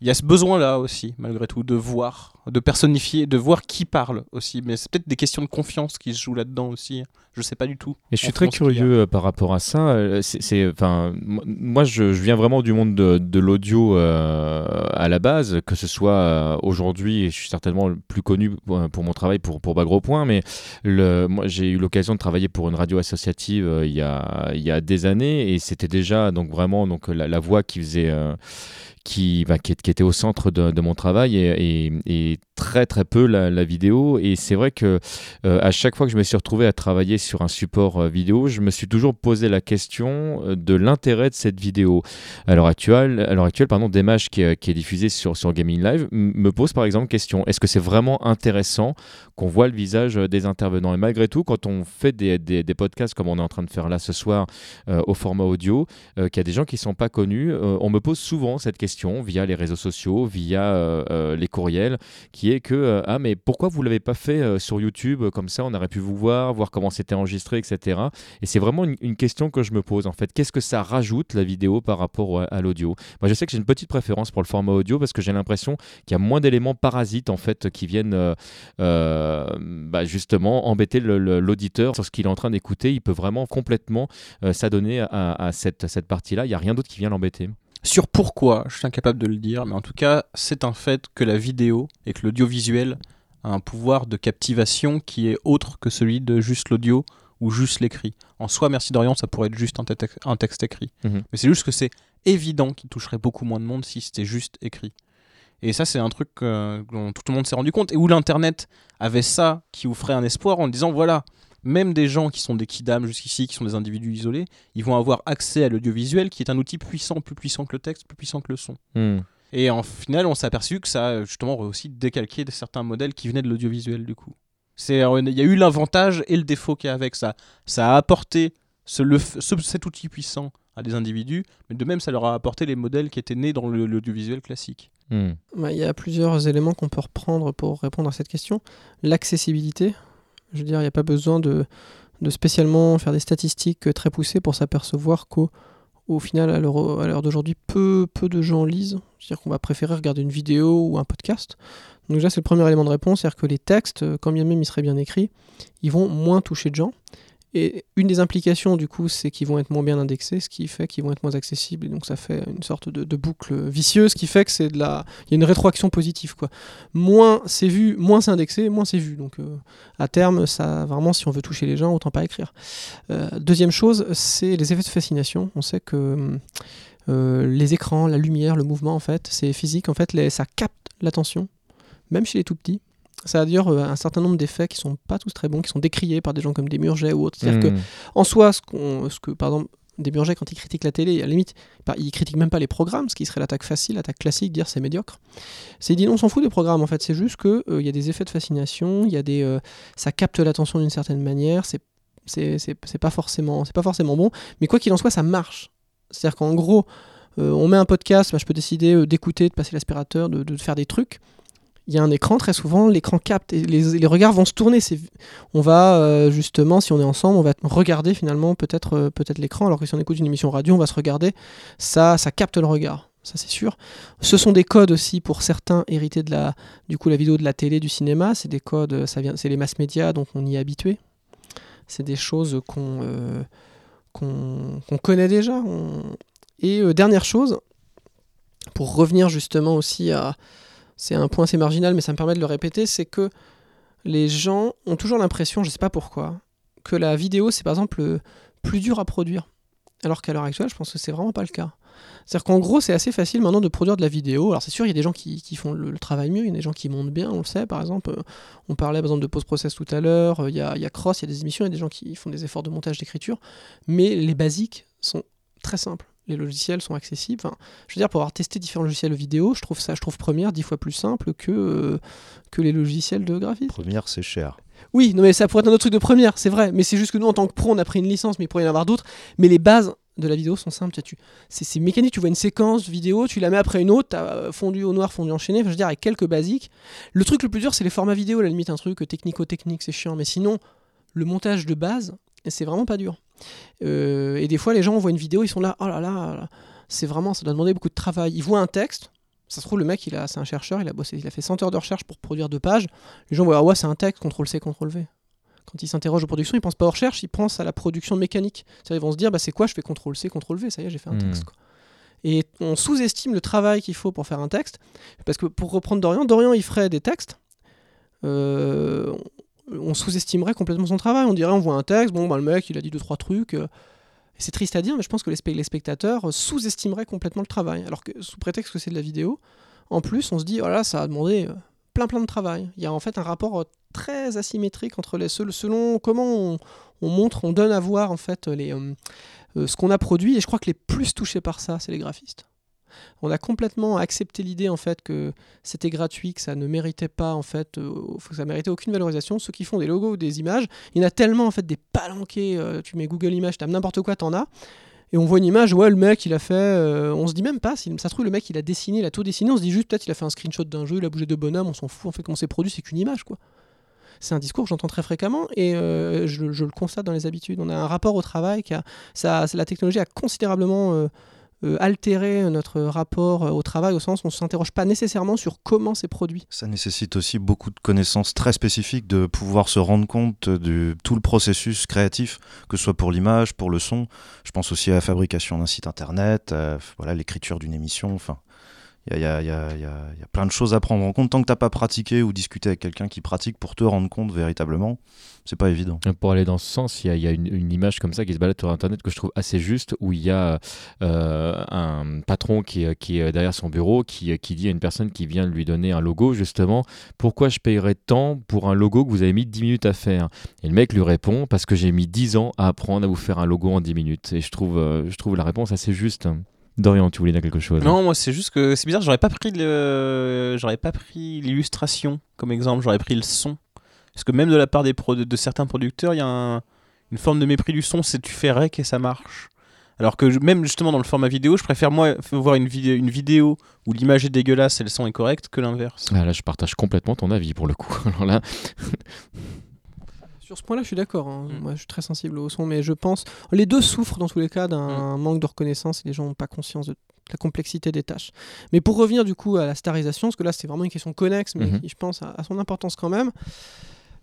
il y a ce besoin-là aussi, malgré tout, de voir, de personnifier, de voir qui parle aussi. Mais c'est peut-être des questions de confiance qui se jouent là-dedans aussi. Je sais pas du tout. Et je suis très curieux euh, par rapport à ça. Euh, c'est, enfin, moi, je, viens vraiment du monde de, l'audio euh, à la base, que ce soit aujourd'hui, et je suis certainement le plus connu pour, mon travail pour, pour Bagro Point, mais le, moi, j'ai eu l'occasion de travailler pour une radio associative il, y a, il y a des années, et c'était déjà donc vraiment donc la, la voix qui faisait qui, bah, qui, était au centre de, mon travail et, très très peu la, vidéo. Et c'est vrai que euh, à chaque fois que je me suis retrouvé à travailler sur un support euh, vidéo, je me suis toujours posé la question euh, de l'intérêt de cette vidéo. À l'heure actuelle, à l'heure actuelle pardon, Demash qui qui est diffusé sur, sur Gaming Live me pose par exemple question est-ce que c'est vraiment intéressant qu'on voit le visage des intervenants? Et malgré tout, quand on fait des, des, podcasts comme on est en train de faire là ce soir au format audio, qu'il y a des gens qui ne sont pas connus, on me pose souvent cette question via les réseaux sociaux, via les courriels, qui est que euh, ah mais pourquoi vous l'avez pas fait sur YouTube comme ça, on aurait pu vous voir, voir comment c'était enregistré, etc. Et c'est vraiment une, question que je me pose en fait. Qu'est-ce que ça rajoute la vidéo par rapport à, l'audio? Moi, je sais que j'ai une petite préférence pour le format audio parce que j'ai l'impression qu'il y a moins d'éléments parasites en fait qui viennent bah, justement embêter l'auditeur sur ce qu'il est en train d'écouter. Il peut vraiment complètement s'adonner à, à, cette, cette partie-là. Il n'y a rien d'autre qui vient l'embêter. Sur pourquoi, je suis incapable de le dire, mais en tout cas, c'est un fait que la vidéo et que l'audiovisuel a un pouvoir de captivation qui est autre que celui de juste l'audio ou juste l'écrit. En soi, Merci Dorian, ça pourrait être juste un, texte écrit. Mhm. Mais c'est juste que c'est évident qu'il toucherait beaucoup moins de monde si c'était juste écrit. Et ça, c'est un truc dont tout le monde s'est rendu compte et où l'Internet avait ça qui offrait un espoir en disant voilà, même des gens qui sont des kidam jusqu'ici, qui sont des individus isolés, ils vont avoir accès à l'audiovisuel qui est un outil puissant, plus puissant que le texte, plus puissant que le son. Hmm. Et en final, on s'est aperçu que ça justement aussi décalqué certains modèles qui venaient de l'audiovisuel du coup. C'est euh, il y a eu l'avantage et le défaut qu'il y a avec ça. Ça a apporté ce, cet outil puissant à des individus, mais de même ça leur a apporté les modèles qui étaient nés dans l'audiovisuel classique. Hmm. Bah, il y a plusieurs éléments qu'on peut reprendre pour répondre à cette question. L'accessibilité, je veux dire, il n'y a pas besoin de, spécialement faire des statistiques très poussées pour s'apercevoir qu'au au final, à l'heure d'aujourd'hui, peu, peu de gens lisent. C'est-à-dire qu'on va préférer regarder une vidéo ou un podcast. Donc déjà, c'est le premier élément de réponse, c'est-à-dire que les textes, quand bien même ils seraient bien écrits, ils vont moins toucher de gens. Et une des implications, du coup, c'est qu'ils vont être moins bien indexés, ce qui fait qu'ils vont être moins accessibles. Et donc, ça fait une sorte de, boucle vicieuse qui fait que c'est de la. Il y a une rétroaction positive, quoi. Moins c'est vu, moins c'est indexé, moins c'est vu. Donc, euh, à terme, ça, vraiment, si on veut toucher les gens, autant pas écrire. Euh, deuxième chose, c'est les effets de fascination. On sait que. Euh, les écrans, la lumière, le mouvement, en fait, c'est physique. En fait, ça capte l'attention, même chez les tout petits ça a d'ailleurs euh, un certain nombre d'effets qui sont pas tous très bons, qui sont décriés par des gens comme Desmurget ou autres. C'est-à-dire que, hmm. en soi, ce, ce que, par exemple, Desmurget, quand il critique la télé, à la limite, il critique même pas les programmes, ce qui serait l'attaque facile, l'attaque classique, dire c'est médiocre. C'est dit, non, on s'en fout des programmes, en fait. C'est juste qu'il euh, y a des effets de fascination, il y a des, euh, ça capte l'attention d'une certaine manière, c'est pas forcément pas forcément bon mais quoi qu'il en soit ça marche c'est à dire qu'en gros on met un podcast bah, je peux décider d'écouter de passer l'aspirateur de, de, faire des trucs il y a un écran, très souvent, l'écran capte les, regards vont se tourner. On va euh, justement, si on est ensemble, on va regarder finalement peut-être euh, peut-être l'écran, alors que si on écoute une émission radio, on va se regarder. Ça, ça capte le regard, ça c'est sûr. Ce sont des codes aussi pour certains hérités de la, du coup, la vidéo, de la télé, du cinéma. C'est des codes, ça vient, c'est les mass médias, donc on y est habitué. C'est des choses qu'on euh, qu'on connaît déjà. Et dernière chose, pour revenir justement aussi à c'est un point assez marginal, mais ça me permet de le répéter, c'est que les gens ont toujours l'impression, je ne sais pas pourquoi, que la vidéo, c'est par exemple plus dur à produire. Alors qu'à l'heure actuelle, je pense que c'est vraiment pas le cas. C'est-à-dire qu'en gros, c'est assez facile maintenant de produire de la vidéo. Alors c'est sûr, il y a des gens qui, font le, travail mieux, il y a des gens qui montent bien, on le sait. Par exemple, on parlait par exemple de post-process tout à l'heure, a, il y a Cross, il y a des émissions, il y a des gens qui font des efforts de montage d'écriture. Mais les basiques sont très simples les logiciels sont accessibles. je veux dire, pour avoir testé différents logiciels vidéo, je trouve ça, je trouve Premiere dix fois plus simple que, euh, que les logiciels de graphisme. Première, c'est cher. Oui, non, mais ça pourrait être un autre truc de Première, c'est vrai. Mais c'est juste que nous, en tant que pro, on a pris une licence, mais il pourrait y en avoir d'autres. Mais les bases de la vidéo sont simples. Tu, c'est, mécanique, tu vois une séquence vidéo, tu la mets après une autre, tu as euh, fondu au noir, fondu enchaîné, je veux dire, avec quelques basiques. Le truc le plus dur, c'est les formats vidéo, à la limite, un truc technico-technique, c'est chiant. Mais sinon, le montage de base, c'est vraiment pas dur. Euh, et des fois, les gens voient une vidéo, ils sont là, oh là là, c'est vraiment, ça doit demander beaucoup de travail. Ils voient un texte, Ça se trouve, le mec, il a, c'est un chercheur, il a bossé, il a fait 100 heures de recherche pour produire deux pages. Les gens voient, ah ouais, c'est un texte, CTRL-C, CTRL-V. Quand ils s'interrogent aux productions, ils pensent pas aux recherches, ils pensent à la production mécanique. C'est-à-dire, ils vont se dire, bah, c'est quoi Je fais CTRL-C, CTRL-V, ça y est, j'ai fait un Hmm. texte. quoi. Et on sous-estime le travail qu'il faut pour faire un texte. Parce que pour reprendre Dorian, Dorian, il ferait des textes. Euh, on sous-estimerait complètement son travail. On dirait, on voit un texte, bon, bah, le mec, il a dit deux, trois trucs. euh, c'est triste à dire, mais je pense que les, spe- les spectateurs euh, sous-estimeraient complètement le travail. Alors que sous prétexte que c'est de la vidéo, en plus, on se dit, voilà, ça a demandé euh, plein plein de travail. Il y a en fait un rapport très asymétrique entre les sel- selon comment on, on montre, on donne à voir en fait les, ce qu'on a produit. Et je crois que les plus touchés par ça, c'est les graphistes. On a complètement accepté l'idée en fait que c'était gratuit, que ça ne méritait pas en fait, euh, ça méritait aucune valorisation. Ceux qui font des logos ou des images, il y en a tellement en fait des palanqués. euh, tu mets Google Images, tu n'importe quoi, t'en as. Et on voit une image, ouais, le mec il a fait. euh, on se dit même pas, ça se trouve, le mec il a dessiné, il a tout dessiné. On se dit juste peut-être il a fait un screenshot d'un jeu, il a bougé de bonhomme, on s'en fout. En fait, comment c'est produit, c'est qu'une image quoi. C'est un discours que j'entends très fréquemment et je, le constate dans les habitudes. On a un rapport au travail qui a. La technologie a considérablement euh, altéré notre rapport euh, au travail au sens où on ne s'interroge pas nécessairement sur comment c'est produit. Ça nécessite aussi beaucoup de connaissances très spécifiques, de pouvoir se rendre compte de tout le processus créatif, que ce soit pour l'image, pour le son. Je pense aussi à la fabrication d'un site internet, euh, voilà, l'écriture d'une émission. Enfin, il y a, plein de choses à prendre en compte. Tant que tu n'as pas pratiqué ou discuté avec quelqu'un qui pratique pour te rendre compte véritablement, c'est pas évident. Pour aller dans ce sens, il y a, une, image comme ça qui se balade sur Internet que je trouve assez juste, où il y a euh, un patron qui, est- qui est derrière son bureau, qui, qui dit à une personne qui vient de lui donner un logo, justement, pourquoi je payerais tant pour un logo que vous avez mis 10 minutes à faire? Et le mec lui répond, parce que j'ai mis 10 ans à apprendre à vous faire un logo en 10 minutes. Et je trouve, euh, je trouve la réponse assez juste. Dorian, tu voulais dire quelque chose Non, moi c'est juste que c'est bizarre, j'aurais pas pris le j'aurais pas pris l'illustration comme exemple, j'aurais pris le son. Parce que même de la part des pro- de certains producteurs, il y a un- une forme de mépris du son, c'est tu fais rec et ça marche. Alors que même justement dans le format vidéo, je préfère moi voir une, vidéo une vidéo où l'image est dégueulasse et le son est correct que l'inverse. Ah, Là, je partage complètement ton avis pour le coup. Alors là, Sur ce point-là, je suis d'accord. hein. Mm. Moi, je suis très sensible au son, mais je pense. Les deux souffrent dans tous les cas d'un manque de reconnaissance et les gens n'ont pas conscience de la complexité des tâches. Mais pour revenir du coup à la starisation, parce que là, c'est vraiment une question connexe, mais Mhm. qui, je pense, a, a son importance quand même.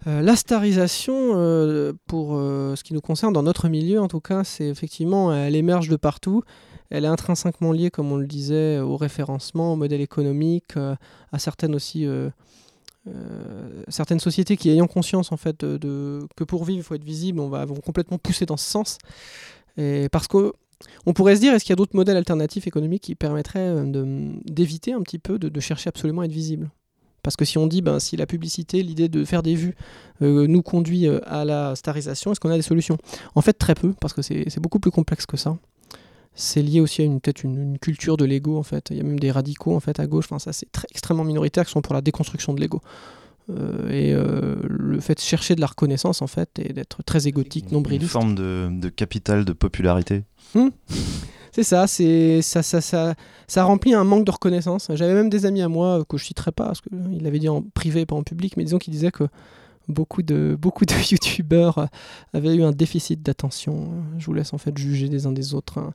Euh, la starisation, euh, pour euh, ce qui nous concerne, dans notre milieu en tout cas, c'est effectivement, elle émerge de partout. Elle est intrinsèquement liée, comme on le disait, au référencement, au modèle économique, à certaines aussi euh, certaines sociétés qui ayant conscience en fait de, que pour vivre il faut être visible, on va vont complètement pousser dans ce sens. Et parce que on pourrait se dire est-ce qu'il y a d'autres modèles alternatifs économiques qui permettraient euh, d'éviter un petit peu de, chercher absolument à être visible? Parce que si on dit ben, si la publicité, l'idée de faire des vues euh, nous conduit à la starisation, est-ce qu'on a des solutions? En fait très peu, parce que c'est beaucoup plus complexe que ça. C'est lié aussi à une peut-être une, une culture de l'ego en fait. Il y a même des radicaux en fait à gauche. Enfin ça c'est très extrêmement minoritaire qui sont pour la déconstruction de l'ego. Euh, et euh, le fait de chercher de la reconnaissance en fait et d'être très égotique, Une nombriliste. forme de, de capital de popularité. C'est ça, c'est ça, ça, ça, ça remplit un manque de reconnaissance. J'avais même des amis à moi euh, que je citerai pas parce qu'il l'avait dit en privé, pas en public, mais disons qu'il disait que beaucoup de beaucoup de youtubeurs avaient eu un déficit d'attention. Je vous laisse en fait juger des uns des autres hein.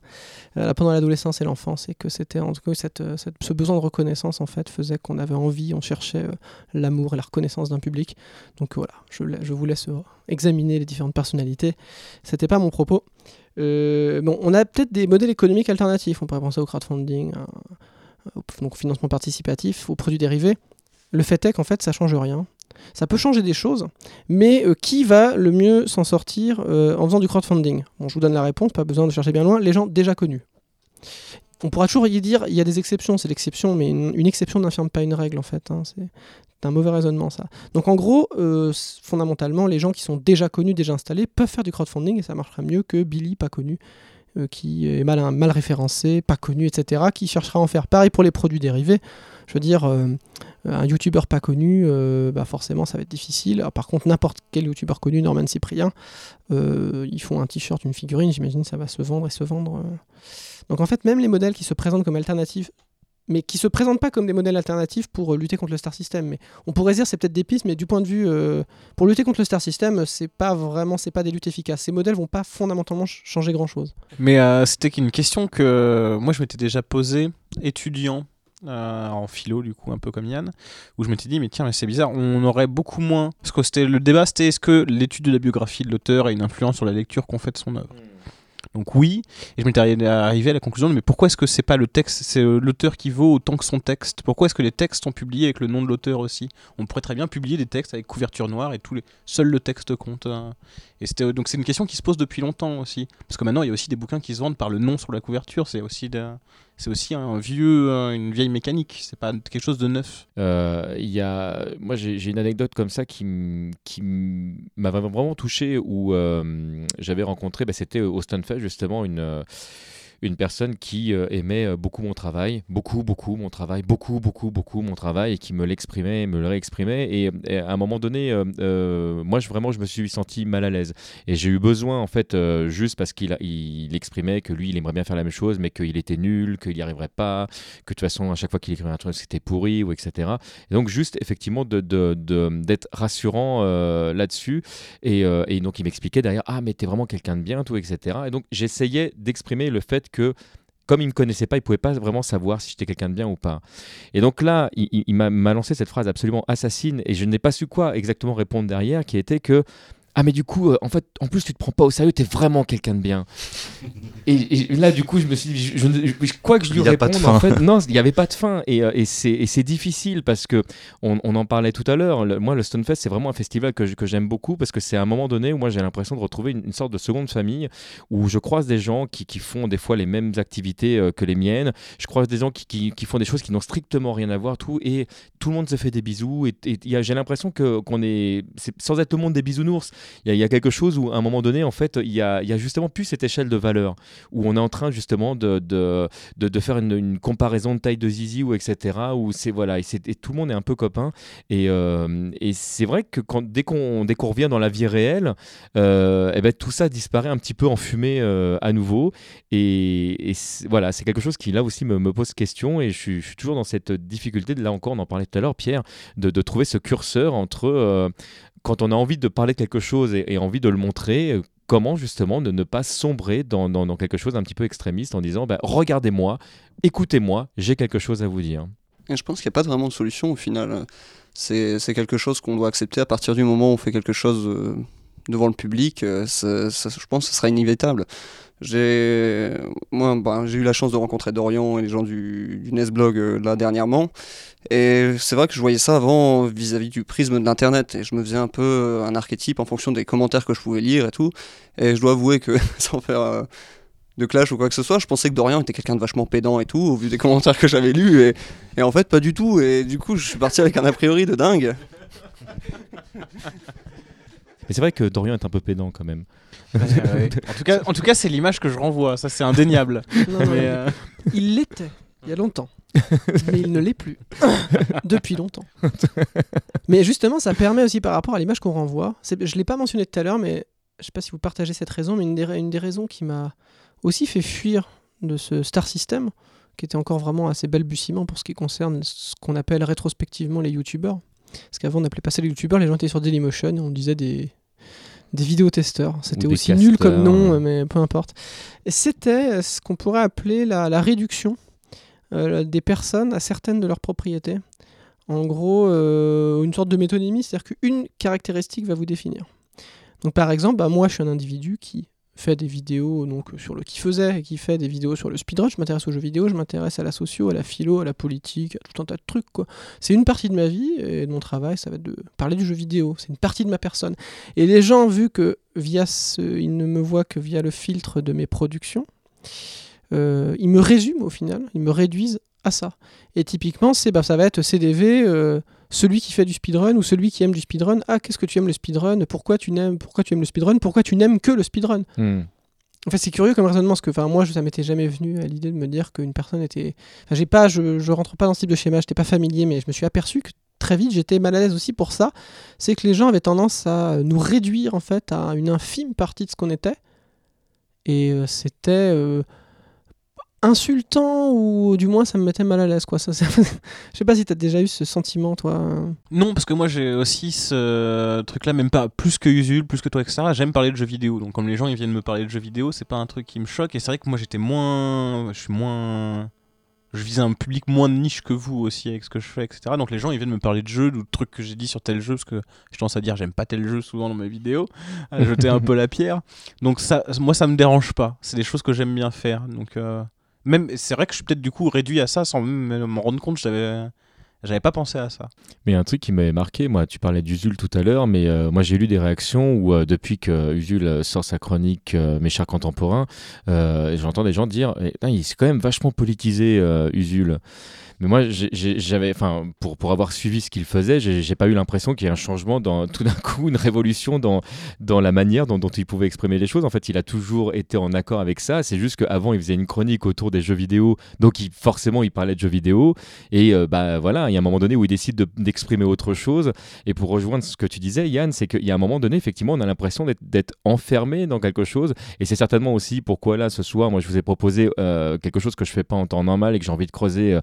Euh, pendant l'adolescence et l'enfance et que c'était en tout cas euh, cette- ce besoin de reconnaissance en fait faisait qu'on avait envie, on cherchait euh, l'amour et la reconnaissance d'un public. Donc voilà, je, je vous laisse examiner les différentes personnalités. C'était pas mon propos. Bon, on a peut-être des modèles économiques alternatifs. On pourrait penser au crowdfunding, donc au financement participatif, aux produits dérivés. Le fait est qu'en fait, ça change rien. Ça peut changer des choses, mais euh, qui va le mieux s'en sortir euh, en faisant du crowdfunding? Bon, je vous donne la réponse, pas besoin de chercher bien loin. Les gens déjà connus. On pourra toujours y dire, il y a des exceptions, c'est l'exception, mais une, exception n'infirme pas une règle en fait. hein. C'est un mauvais raisonnement ça. Donc en gros, euh, fondamentalement, les gens qui sont déjà connus, déjà installés, peuvent faire du crowdfunding et ça marchera mieux que Billy, pas connu, qui est mal, mal référencé, pas connu, etc., qui cherchera à en faire. Pareil pour les produits dérivés. Je veux dire, un youtubeur pas connu, euh, bah forcément ça va être difficile. Alors, par contre, n'importe quel youtubeur connu, Norman Cyprien, euh, ils font un t-shirt, une figurine, j'imagine ça va se vendre et se vendre. euh. Donc en fait, même les modèles qui se présentent comme alternatifs, mais qui se présentent pas comme des modèles alternatifs pour euh, lutter contre le star system. Mais on pourrait dire c'est peut-être des pistes, mais du point de vue euh, pour lutter contre le star system, c'est pas vraiment, c'est pas des luttes efficaces. Ces modèles vont pas fondamentalement ch- changer grand chose. Mais euh, c'était une question que moi je m'étais déjà posée, étudiant, en philo du coup un peu comme Yann, où je m'étais dit mais tiens mais c'est bizarre, on aurait beaucoup moins parce que c'était le débat c'était est-ce que l'étude de la biographie de l'auteur a une influence sur la lecture qu'on fait de son œuvre? Donc oui, et je m'étais arrivé à la conclusion mais pourquoi est-ce que c'est pas le texte, c'est euh, l'auteur qui vaut autant que son texte? Pourquoi est-ce que les textes sont publiés avec le nom de l'auteur aussi? On pourrait très bien publier des textes avec couverture noire et tous les seul le texte compte. Hein. Et c'était donc c'est une question qui se pose depuis longtemps aussi, parce que maintenant il y a aussi des bouquins qui se vendent par le nom sur la couverture. C'est aussi c'est aussi un vieux, une vieille mécanique. C'est pas quelque chose de neuf. Euh, y a, moi j'ai une anecdote comme ça qui qui m'a vraiment touché où euh, j'avais rencontré, bah, c'était au Stunfest justement une euh, une personne qui euh, aimait euh, beaucoup mon travail, beaucoup, beaucoup mon travail, beaucoup, beaucoup, beaucoup mon travail, et qui me l'exprimait, me le réexprimait. Et, à un moment donné, euh, moi, je, vraiment, je me suis senti mal à l'aise. Et j'ai eu besoin, en fait, juste parce qu'il il exprimait que lui, il aimerait bien faire la même chose, mais qu'il était nul, qu'il n'y arriverait pas, que de toute façon, à chaque fois qu'il écrivait un truc, c'était pourri, ou etc. Et donc, juste, effectivement, d'être de, de, rassurant là-dessus. Et, et, donc, il m'expliquait derrière, ah, mais t'es vraiment quelqu'un de bien, tout, etc. Et donc, j'essayais d'exprimer le fait que comme il ne me connaissait pas, il ne pouvait pas vraiment savoir si j'étais quelqu'un de bien ou pas. Et donc là, il, il m'a lancé cette phrase absolument assassine et je n'ai pas su quoi exactement répondre derrière, qui était que ah mais du coup, euh, en fait, en plus tu te prends pas au sérieux, t'es vraiment quelqu'un de bien. et, là du coup, je me suis dit, je, quoi que je lui réponde, en fait, non, il n'y avait pas de fin. Et, euh, et c'est difficile parce que on, en parlait tout à l'heure. Moi, le Stonefest, c'est vraiment un festival que, j'aime beaucoup parce que c'est un moment donné où moi j'ai l'impression de retrouver une, sorte de seconde famille où je croise des gens qui, qui font des fois les mêmes activités euh, que les miennes. Je croise des gens qui, qui, font des choses qui n'ont strictement rien à voir, tout et tout le monde se fait des bisous. Et, j'ai l'impression que qu'on est, sans être le monde des bisounours il y, a quelque chose où, à un moment donné, en fait, il y a, justement plus cette échelle de valeur, où on est en train justement de, de, de, faire une, comparaison de taille de zizi, ou etc., où c'est, voilà, et, tout le monde est un peu copain. Et, euh, et c'est vrai que quand, dès qu'on revient dans la vie réelle, euh, eh ben, tout ça disparaît un petit peu en fumée euh, à nouveau. Et, voilà, c'est quelque chose qui, là aussi, me, pose question, et je suis, toujours dans cette difficulté, de, là encore, on en parlait tout à l'heure, Pierre, de trouver ce curseur entre quand on a envie de parler de quelque chose et, envie de le montrer, euh, comment justement de ne pas sombrer dans, quelque chose un petit peu extrémiste en disant bah, regardez-moi, écoutez-moi, j'ai quelque chose à vous dire. Et je pense qu'il n'y a pas vraiment de solution au final. C'est quelque chose qu'on doit accepter à partir du moment où on fait quelque chose euh, devant le public. Euh, je pense que ce sera inévitable. J'ai j'ai eu la chance de rencontrer Dorian et les gens du, du Nesblog là dernièrement. Et c'est vrai que je voyais ça avant vis-à-vis du prisme de l'internet et je me faisais un peu euh, un archétype en fonction des commentaires que je pouvais lire et tout. Et je dois avouer que sans faire euh, de clash ou quoi que ce soit, je pensais que Dorian était quelqu'un de vachement pédant et tout au vu des commentaires que j'avais lus et, et, en fait pas du tout. Et du coup je suis parti avec un a priori de dingue. Mais c'est vrai que Dorian est un peu pédant quand même. en tout cas, en tout cas c'est l'image que je renvoie, ça c'est indéniable. Euh, Il l'était il y a longtemps. mais il ne l'est plus. Depuis longtemps. mais justement, ça permet aussi par rapport à l'image qu'on renvoie. Je ne l'ai pas mentionné tout à l'heure, mais je ne sais pas si vous partagez cette raison, mais une des, une des raisons qui m'a aussi fait fuir de ce Star System, qui était encore vraiment assez balbutiement pour ce qui concerne ce qu'on appelle rétrospectivement les youtubeurs. Parce qu'avant on n'appelait pas ça les youtubeurs, les gens étaient sur Dailymotion on disait des, des vidéotesteurs. C'était aussi nul comme nom, mais peu importe. Et c'était ce qu'on pourrait appeler la, la réduction euh, des personnes à certaines de leurs propriétés. En gros, euh, une sorte de métonymie, c'est-à-dire qu'une caractéristique va vous définir. Donc par exemple, bah, moi je suis un individu qui fait des vidéos donc sur le qui faisait et qui fait des vidéos sur le speedrun, je m'intéresse aux jeux vidéo, je m'intéresse à la socio, à la philo, à la politique, à tout un tas de trucs quoi. C'est une partie de ma vie et de mon travail, ça va être de parler du jeu vidéo, c'est une partie de ma personne. Et les gens vu que via ils ne me voient que via le filtre de mes productions, euh, ils me résument au final, ils me réduisent à ça. Et typiquement, c'est bah, ça va être CDV, euh, celui qui fait du speedrun ou celui qui aime du speedrun? Ah, qu'est-ce que tu aimes le speedrun? Pourquoi tu n'aimes Pourquoi tu aimes le speedrun? Pourquoi tu n'aimes que le speedrun? Hmm. En fait, c'est curieux comme raisonnement, parce que moi, ça m'était jamais venu à l'idée de me dire qu'une personne était. Enfin, j'ai pas, je, je rentre pas dans ce type de schéma, j'étais pas familier, mais je me suis aperçu que très vite, j'étais mal à l'aise aussi pour ça. C'est que les gens avaient tendance à nous réduire en fait à une infime partie de ce qu'on était. Et euh, c'était insultant ou du moins ça me mettait mal à l'aise quoi. Ça, Je sais pas si t'as déjà eu ce sentiment toi. Non parce que moi j'ai aussi ce truc là même pas plus que Usul, plus que toi etc. J'aime parler de jeux vidéo donc comme les gens ils viennent me parler de jeux vidéo c'est pas un truc qui me choque et c'est vrai que moi j'étais moins, je suis moins je vise un public moins de niche que vous aussi avec ce que je fais, etc. Donc les gens ils viennent me parler de jeux, ou de trucs que j'ai dit sur tel jeu, parce que je tendance à dire j'aime pas tel jeu souvent dans mes vidéos, à jeter un peu la pierre. Donc ça, moi ça me dérange pas. C'est des choses que j'aime bien faire. Donc euh, même c'est vrai que je suis peut-être du coup réduit à ça sans même m'en rendre compte. J'avais j'avais pas pensé à ça. Mais un truc qui m'avait marqué, moi, tu parlais d'Usul tout à l'heure, mais euh, moi j'ai lu des réactions où euh, depuis que Usul sort sa chronique Mes chers contemporains, j'entends des gens dire eh, il s'est quand même vachement politisé Usul. Mais moi, j'avais, enfin, pour, pour avoir suivi ce qu'il faisait, j'ai pas eu l'impression qu'il y ait un changement, dans, tout d'un coup, une révolution dans, dans la manière dont, il pouvait exprimer les choses. En fait, il a toujours été en accord avec ça. C'est juste qu'avant, il faisait une chronique autour des jeux vidéo, donc il, forcément, il parlait de jeux vidéo. Et euh, bah voilà, il y a un moment donné où il décide d'exprimer autre chose. Et pour rejoindre ce que tu disais, Yann, c'est qu'il y a un moment donné, effectivement, on a l'impression d'être enfermé dans quelque chose. Et c'est certainement aussi pourquoi là, ce soir, moi, je vous ai proposé euh, quelque chose que je fais pas en temps normal et que j'ai envie de creuser euh,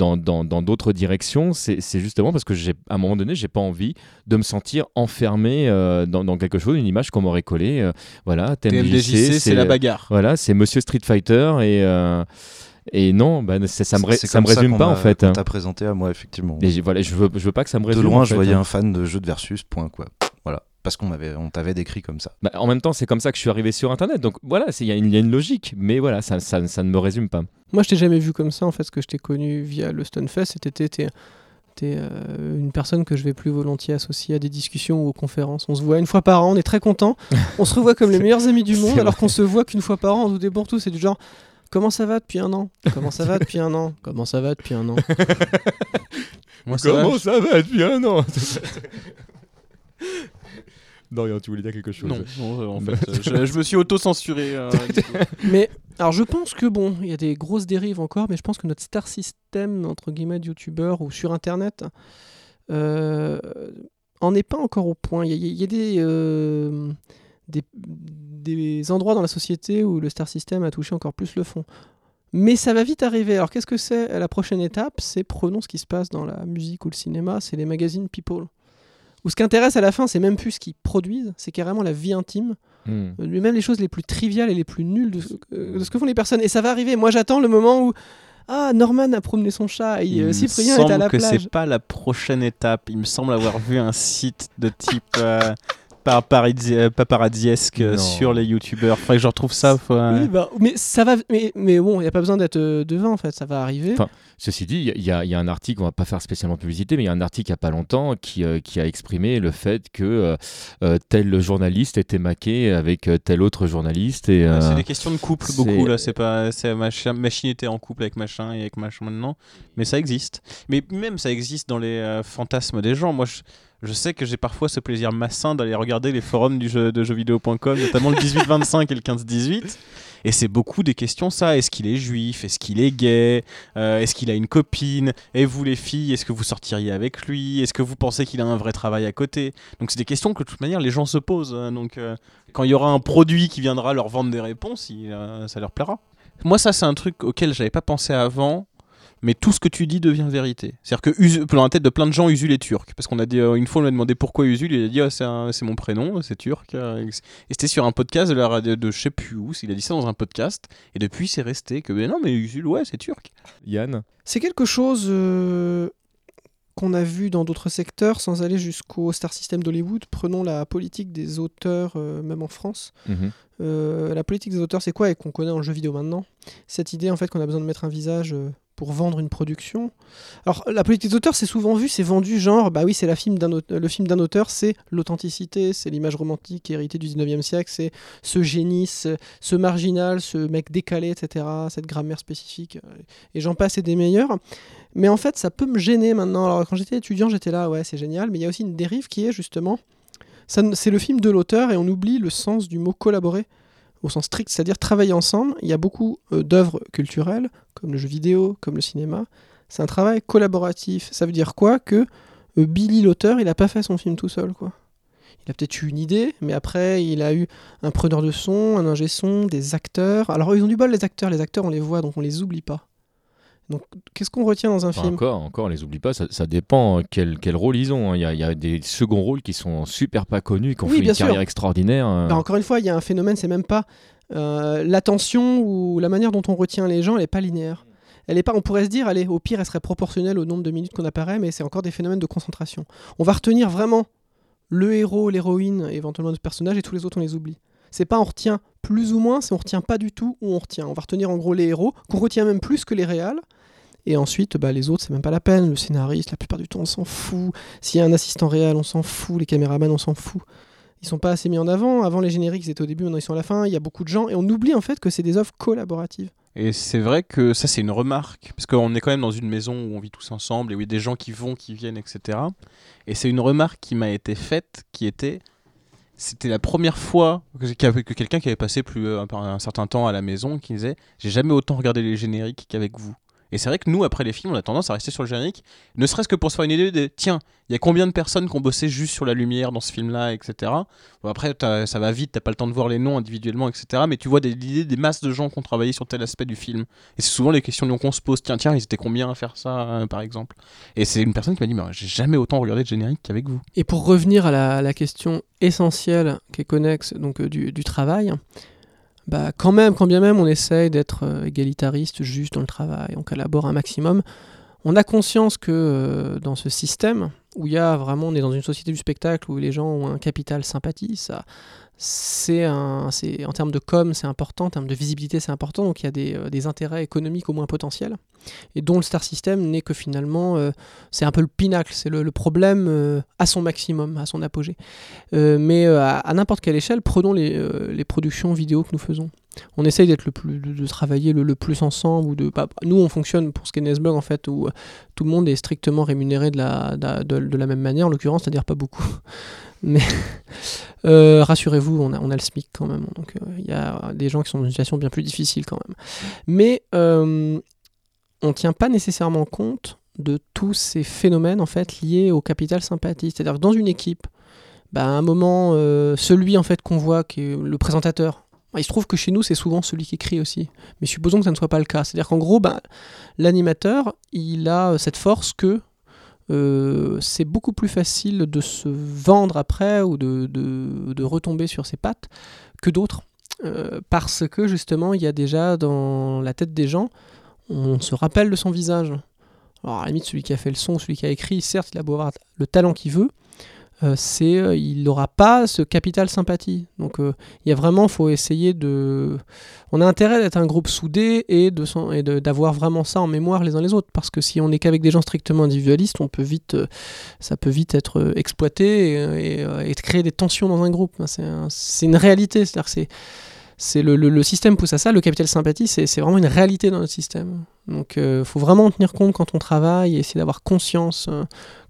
dans d'autres directions, c'est justement parce que j'ai à un moment donné, j'ai pas envie de me sentir enfermé euh, dans, quelque chose, une image qu'on m'aurait collée. Euh, voilà, TMDJC, c'est la bagarre. Voilà, c'est Monsieur Street Fighter et euh, et non, bah, ça, me, ça me résume pas en fait. Hein. T'as présenté à moi effectivement. Et voilà, je veux, je veux pas que ça me résume. De loin, je fait, voyais hein. un fan de jeux de versus. Point quoi. Parce qu'on m'avait, on t'avait décrit comme ça. Bah, en même temps, c'est comme ça que je suis arrivé sur Internet. Donc voilà, il y, a une logique, mais voilà, ça, ça, ça, ne me résume pas. Moi, je t'ai jamais vu comme ça. En fait, ce que je t'ai connu via le Stunfest, c'était t'es, euh, une personne que je vais plus volontiers associer à des discussions ou aux conférences. On se voit une fois par an, on est très content. on se revoit comme les meilleurs amis du monde, alors qu'on se voit qu'une fois par an, tout et pour tout. C'est du genre. Comment ça va depuis un an? Comment ça va depuis un an? Comment ça va depuis un an? Moi, Comment ça va depuis un an? Dorian, tu voulais dire quelque chose Non, euh, en fait, euh, je, me suis auto-censuré. Euh, mais alors, je pense que bon, il y a des grosses dérives encore, mais je pense que notre star system entre guillemets de youtubeur ou sur internet en est pas encore au point. Il y, a, des, des, des endroits dans la société où le star system a touché encore plus le fond. Mais ça va vite arriver. Alors qu'est-ce que c'est La prochaine étape, c'est prenons ce qui se passe dans la musique ou le cinéma, c'est les magazines People. Ou ce qui intéresse à la fin, c'est même plus ce qu'ils produisent, c'est carrément la vie intime. Hmm. Euh, même les choses les plus triviales et les plus nulles euh, de ce, que font les personnes. Et ça va arriver. Moi, j'attends le moment où ah, Norman a promené son chat et euh, Cyprien est à la plage. Il me semble que c'est pas la prochaine étape. Il me semble avoir vu un site de type paparazziesque sur les youtubeurs. Faudrait que je retrouve ça. Oui, bah, mais ça va. Mais, mais bon, il n'y a pas besoin d'être devant en fait. Ça va arriver. Ceci dit, il y, a un article, on va pas faire spécialement publicité, mais il y a un article il n'y a pas longtemps qui, euh, qui, a exprimé le fait que euh, euh, tel journaliste était maqué avec tel autre journaliste. Et, c'est des questions de couple beaucoup là. C'est pas, c'est machin, machine était en couple avec machin et avec machin maintenant, mais ça existe. Mais même ça existe dans les fantasmes des gens. Moi, je, je sais que j'ai parfois ce plaisir massin d'aller regarder les forums du jeu, de jeuxvideo.com, notamment le 18-25 et le 15-18. Et c'est beaucoup des questions, ça. Est-ce qu'il est juif? Est-ce qu'il est gay? Euh, Est-ce qu'il a une copine? Et vous, les filles, est-ce que vous sortiriez avec lui? Est-ce que vous pensez qu'il a un vrai travail à côté? Donc, c'est des questions que, de toute manière, les gens se posent. Hein. Donc, euh, quand il y aura un produit qui viendra leur vendre des réponses, euh, ça leur plaira. Moi, ça, c'est un truc auquel j'avais pas pensé avant mais tout ce que tu dis devient vérité. C'est-à-dire que dans la tête de plein de gens, Usul est turc. Parce qu'on a dit, euh, une fois, on lui a demandé pourquoi Usul, il a dit, ah, c'est mon prénom, c'est turc. Et c'était sur un podcast de la radio de je sais plus où, il a dit ça dans un podcast, et depuis, c'est resté que, mais non, mais Usul, ouais, c'est turc. Yann? C'est quelque chose euh, qu'on a vu dans d'autres secteurs, sans aller jusqu'au star system d'Hollywood. Prenons la politique des auteurs, euh, même en France. Mhm. la politique des auteurs, c'est quoi? Et qu'on connaît en jeu vidéo maintenant? Cette idée en fait qu'on a besoin de mettre un visage pour vendre une production. Alors la politique d'auteur, c'est souvent vu, c'est vendu genre, bah oui, c'est le film d'un auteur, c'est l'authenticité, c'est l'image romantique héritée du 19e siècle, c'est ce génie, ce, marginal, ce mec décalé, etc., cette grammaire spécifique, euh, et j'en passe et des meilleurs. Mais en fait, ça peut me gêner maintenant. Alors quand j'étais étudiant, j'étais là, ouais, c'est génial, mais il y a aussi une dérive qui est justement, c'est le film de l'auteur et on oublie le sens du mot collaborer au sens strict, c'est-à-dire travailler ensemble. Il y a beaucoup euh, d'œuvres culturelles, comme le jeu vidéo, comme le cinéma. C'est un travail collaboratif. Ça veut dire quoi Que euh, Billy, l'auteur, il n'a pas fait son film tout seul, quoi. Il a peut-être eu une idée, mais après, il a eu un preneur de son, un ingé son, des acteurs. Alors, ils ont du bol, les acteurs. Les acteurs, on les voit, donc on les oublie pas. Donc, qu'est-ce qu'on retient dans un film Encore, encore, on les oublie pas. Ça, dépend quel, quel, rôle ils ont. Hein. Il y, a, des seconds rôles qui sont super pas connus, qui ont fait une carrière extraordinaire. Hein. Bah, encore une fois, il y a un phénomène, c'est même pas euh, l'attention ou la manière dont on retient les gens, elle n'est pas linéaire. elle est pas. On pourrait se dire, allez, au pire, elle serait proportionnelle au nombre de minutes qu'on apparaît, mais c'est encore des phénomènes de concentration. On va retenir vraiment le héros, l'héroïne, éventuellement notre personnage, et tous les autres on les oublie. C'est pas on retient plus ou moins, c'est on retient pas du tout ou on retient. On va retenir en gros les héros, qu'on retient même plus que les réals. Et ensuite, bah, les autres, c'est même pas la peine. Le scénariste, la plupart du temps, on s'en fout. S'il y a un assistant réel, on s'en fout. Les caméramans, on s'en fout. Ils sont pas assez mis en avant. Avant, les génériques, ils étaient au début, maintenant ils sont à la fin. Il y a beaucoup de gens. Et on oublie en fait que c'est des œuvres collaboratives. Et c'est vrai que ça, c'est une remarque. Parce qu'on est quand même dans une maison où on vit tous ensemble et où il y a des gens qui vont, qui viennent, etc. Et c'est une remarque qui m'a été faite qui était c'était la première fois que, que quelqu'un qui avait passé plus euh, un, un, certain temps à la maison qui disait j'ai jamais autant regardé les génériques qu'avec vous et c'est vrai que nous, après les films, on a tendance à rester sur le générique, ne serait-ce que pour se faire une idée de tiens, il y a combien de personnes qui ont bossé juste sur la lumière dans ce film-là, etc. Bon, après, ça va vite, t'as pas le temps de voir les noms individuellement, etc. Mais tu vois des idées des masses de gens qui ont travaillé sur tel aspect du film. Et c'est souvent les questions qu'on se pose tiens, tiens, ils étaient combien à faire ça, euh, par exemple? Et c'est une personne qui m'a dit j'ai jamais autant regardé de générique qu'avec vous. Et pour revenir à la, question essentielle qui est connexe donc, euh, du travail, bah, quand même, quand bien même on essaye d'être euh, égalitariste juste dans le travail, on collabore un maximum, on a conscience que euh, dans ce système, où il y a vraiment, on est dans une société du spectacle où les gens ont un capital sympathie, ça, c'est en termes de com, c'est important, en termes de visibilité, c'est important. Donc il y a des, euh, intérêts économiques au moins potentiels, et dont le star system n'est que finalement, euh, c'est un peu le pinacle, c'est le, problème à son maximum, à son apogée. mais à, n'importe quelle échelle, prenons les, productions vidéo que nous faisons. On essaye d'être le plus, de, travailler le, plus ensemble ou de. Bah, nous, on fonctionne pour ce qu'est Nesblog en fait, où tout le monde est strictement rémunéré de la, même manière, en l'occurrence, c'est-à-dire pas beaucoup. Mais euh, rassurez-vous, on a, on a, le SMIC quand même. Donc euh, il y a des gens qui sont dans une situation bien plus difficile quand même. Mais euh, on ne tient pas nécessairement compte de tous ces phénomènes en fait liés au capital sympathie. C'est-à-dire que dans une équipe, bah, à un moment, celui en fait qu'on voit qui est le présentateur, il se trouve que chez nous, c'est souvent celui qui écrit aussi. Mais supposons que ça ne soit pas le cas. C'est-à-dire qu'en gros, bah, l'animateur, il a cette force que euh, c'est beaucoup plus facile de se vendre après ou de, de, retomber sur ses pattes que d'autres. Euh, parce que justement, il y a déjà dans la tête des gens, on se rappelle de son visage. Alors à la limite, celui qui a fait le son, celui qui a écrit, certes, il a beau avoir le talent qu'il veut, euh, c'est euh, il n'aura pas ce capital sympathie. Donc euh, il y a vraiment, faut essayer de. On a intérêt d'être un groupe soudé et de et d'avoir vraiment ça en mémoire les uns les autres, parce que si on n'est qu'avec des gens strictement individualistes, on peut vite, ça peut vite être exploité et, et, créer des tensions dans un groupe. C'est une réalité, c'est-à-dire c'est c'est le, le, le, système pousse à ça. Le capital sympathie, c'est vraiment une réalité dans notre système. Donc, il faut vraiment en tenir compte quand on travaille et essayer d'avoir conscience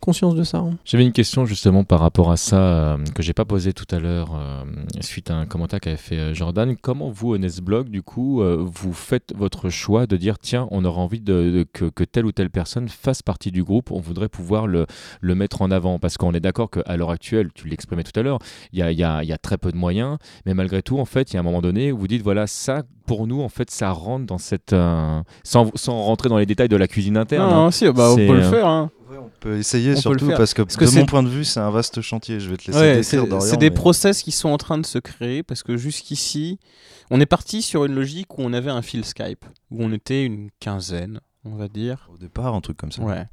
conscience de ça. Hein. J'avais une question justement par rapport à ça euh, que j'ai pas posé tout à l'heure euh, suite à un commentaire qu'avait fait euh, Jordan. Comment vous, Blog, du coup, vous faites votre choix de dire tiens, on aura envie que, telle ou telle personne fasse partie du groupe, on voudrait pouvoir le, mettre en avant? Parce qu'on est d'accord qu'à l'heure actuelle, tu l'exprimais tout à l'heure, il y a, très peu de moyens, mais malgré tout, en fait, il y a un moment donné où vous dites voilà, ça pour nous, en fait, ça rentre dans cette. sans, sans, rentrer dans les détails de la cuisine interne. Non, hein. si, bah, on peut le faire. Hein on peut essayer surtout parce que, de mon point de vue, c'est un vaste chantier. Je vais te laisser ouais, C'est des process qui sont en train de se créer parce que jusqu'ici, on est parti sur une logique où on avait un fil Skype, où on était une quinzaine, on va dire. Au départ, un truc comme ça. Ouais.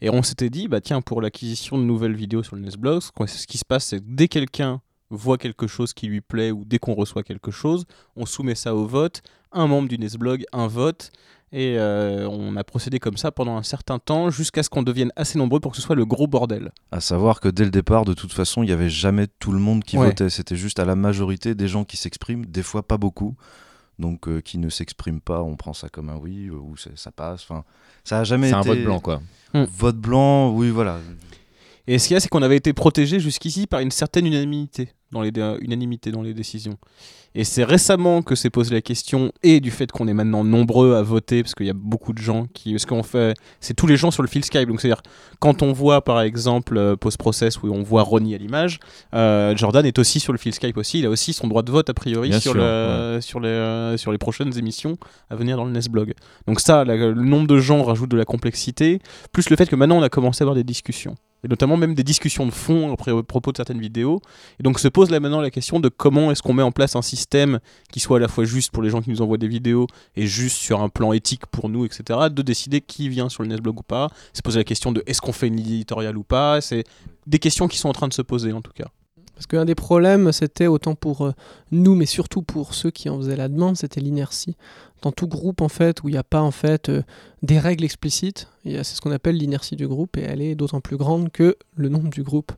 Et on s'était dit, bah tiens, pour l'acquisition de nouvelles vidéos sur le Nesblog, ce qui se passe, c'est que dès quelqu'un voit quelque chose qui lui plaît ou dès qu'on reçoit quelque chose, on soumet ça au vote. Un membre du Nesblog, un vote. Et euh, on a procédé comme ça pendant un certain temps jusqu'à ce qu'on devienne assez nombreux pour que ce soit le gros bordel. À savoir que dès le départ, de toute façon, il n'y avait jamais tout le monde qui votait. C'était juste à la majorité des gens qui s'expriment, des fois pas beaucoup. Donc euh, qui ne s'expriment pas, on prend ça comme un oui euh, ou ça passe. Enfin, ça a jamais été. C'est un vote blanc quoi. Hmm. Vote blanc, oui voilà. Et ce qu'il y a, c'est qu'on avait été protégé jusqu'ici par une certaine unanimité dans les, unanimité dans les décisions. Et c'est récemment que s'est posé la question, et du fait qu'on est maintenant nombreux à voter, parce qu'il y a beaucoup de gens qui. Parce qu'on fait. C'est tous les gens sur le fil Skype. Donc c'est-à-dire, quand on voit par exemple euh, Post-Process où on voit Ronnie à l'image, euh, Jordan est aussi sur le fil Skype aussi. Il a aussi son droit de vote a priori sur, le, sur, les, euh, sur les prochaines émissions à venir dans le Nesblog. Donc ça, le nombre de gens rajoute de la complexité, plus le fait que maintenant on a commencé à avoir des discussions. Et notamment même des discussions de fond après au propos de certaines vidéos. Et donc se pose là maintenant la question de comment est-ce qu'on met en place un système qui soit à la fois juste pour les gens qui nous envoient des vidéos et juste sur un plan éthique pour nous, etc. De décider qui vient sur le Nesblog ou pas. Se poser la question de est-ce qu'on fait une éditoriale ou pas. C'est des questions qui sont en train de se poser en tout cas. Parce qu'un des problèmes, c'était autant pour euh, nous, mais surtout pour ceux qui en faisaient la demande, c'était l'inertie. Dans tout groupe, en fait, où il n'y a pas en fait euh, des règles explicites, c'est ce qu'on appelle l'inertie du groupe, et elle est d'autant plus grande que le nombre du groupe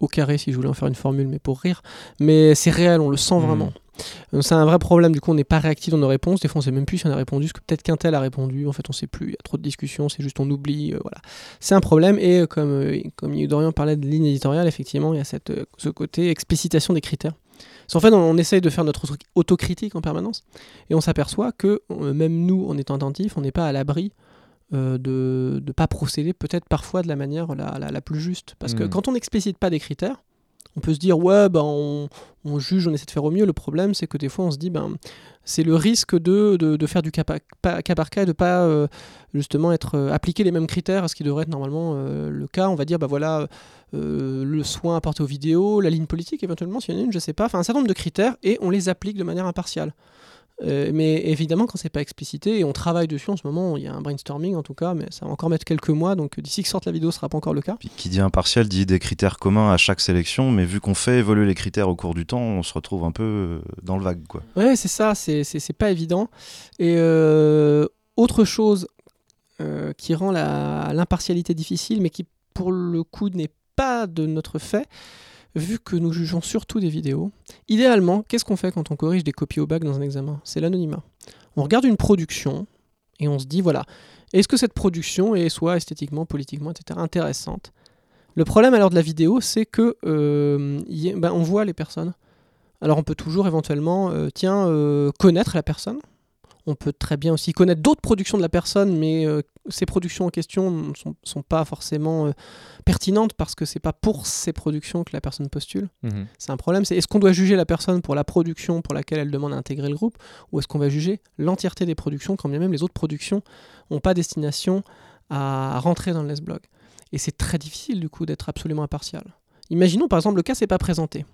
au carré, si je voulais en faire une formule, mais pour rire. Mais c'est réel, on le sent vraiment. C'est un vrai problème, du coup on n'est pas réactif dans nos réponses, des fois on sait même plus si on a répondu, ce que peut-être qu'un tel a répondu, en fait on sait plus, il y a trop de discussions, c'est juste on oublie, euh, voilà. C'est un problème, et euh, comme, comme Dorian parlait de ligne éditoriale, effectivement il y a cette, ce côté explicitation des critères. En fait, on, essaye de faire notre autocritique en permanence, et on s'aperçoit que même nous, en étant attentifs, on n'est pas à l'abri de ne pas procéder peut-être parfois de la manière la, la, plus juste. Parce que mmh. quand on n'explicite pas des critères, on peut se dire ouais ben on, juge, on essaie de faire au mieux. Le problème c'est que des fois on se dit ben c'est le risque de, de, faire du cas par, cas et de pas euh, justement être euh, appliquer les mêmes critères à ce qui devrait être normalement euh, le cas. On va dire ben voilà le soin apporté aux vidéos, la ligne politique éventuellement s'il y en a une, je sais pas, enfin un certain nombre de critères et on les applique de manière impartiale. Euh, mais évidemment, quand c'est pas explicité, et on travaille dessus en ce moment, il y a un brainstorming en tout cas, mais ça va encore mettre quelques mois, donc d'ici que sorte la vidéo, ce sera pas encore le cas. qui dit impartial dit des critères communs à chaque sélection, mais vu qu'on fait évoluer les critères au cours du temps, on se retrouve un peu euh, dans le vague. Quoi. Ouais, c'est ça, c'est pas évident. Et euh, autre chose qui rend l'impartialité difficile, mais qui pour le coup n'est pas de notre fait, vu que nous jugeons surtout des vidéos, idéalement, qu'est-ce qu'on fait quand on corrige des copies au bac dans un examen? C'est l'anonymat. On regarde une production et on se dit, voilà, est-ce que cette production est soit esthétiquement, politiquement, etc., intéressante? Le problème alors de la vidéo, c'est que euh, ben, on voit les personnes. Alors on peut toujours éventuellement, euh, tiens, euh, connaître la personne, on peut très bien aussi connaître d'autres productions de la personne, mais euh, ces productions en question ne sont, pas forcément euh, pertinentes parce que c'est pas pour ces productions que la personne postule. Mhm. C'est un problème. C'est est-ce qu'on doit juger la personne pour la production pour laquelle elle demande à intégrer le groupe, ou est-ce qu'on va juger l'entièreté des productions, quand bien même les autres productions n'ont pas destination à rentrer dans le blog Et c'est très difficile du coup d'être absolument impartial. Imaginons par exemple le cas c'est pas présenté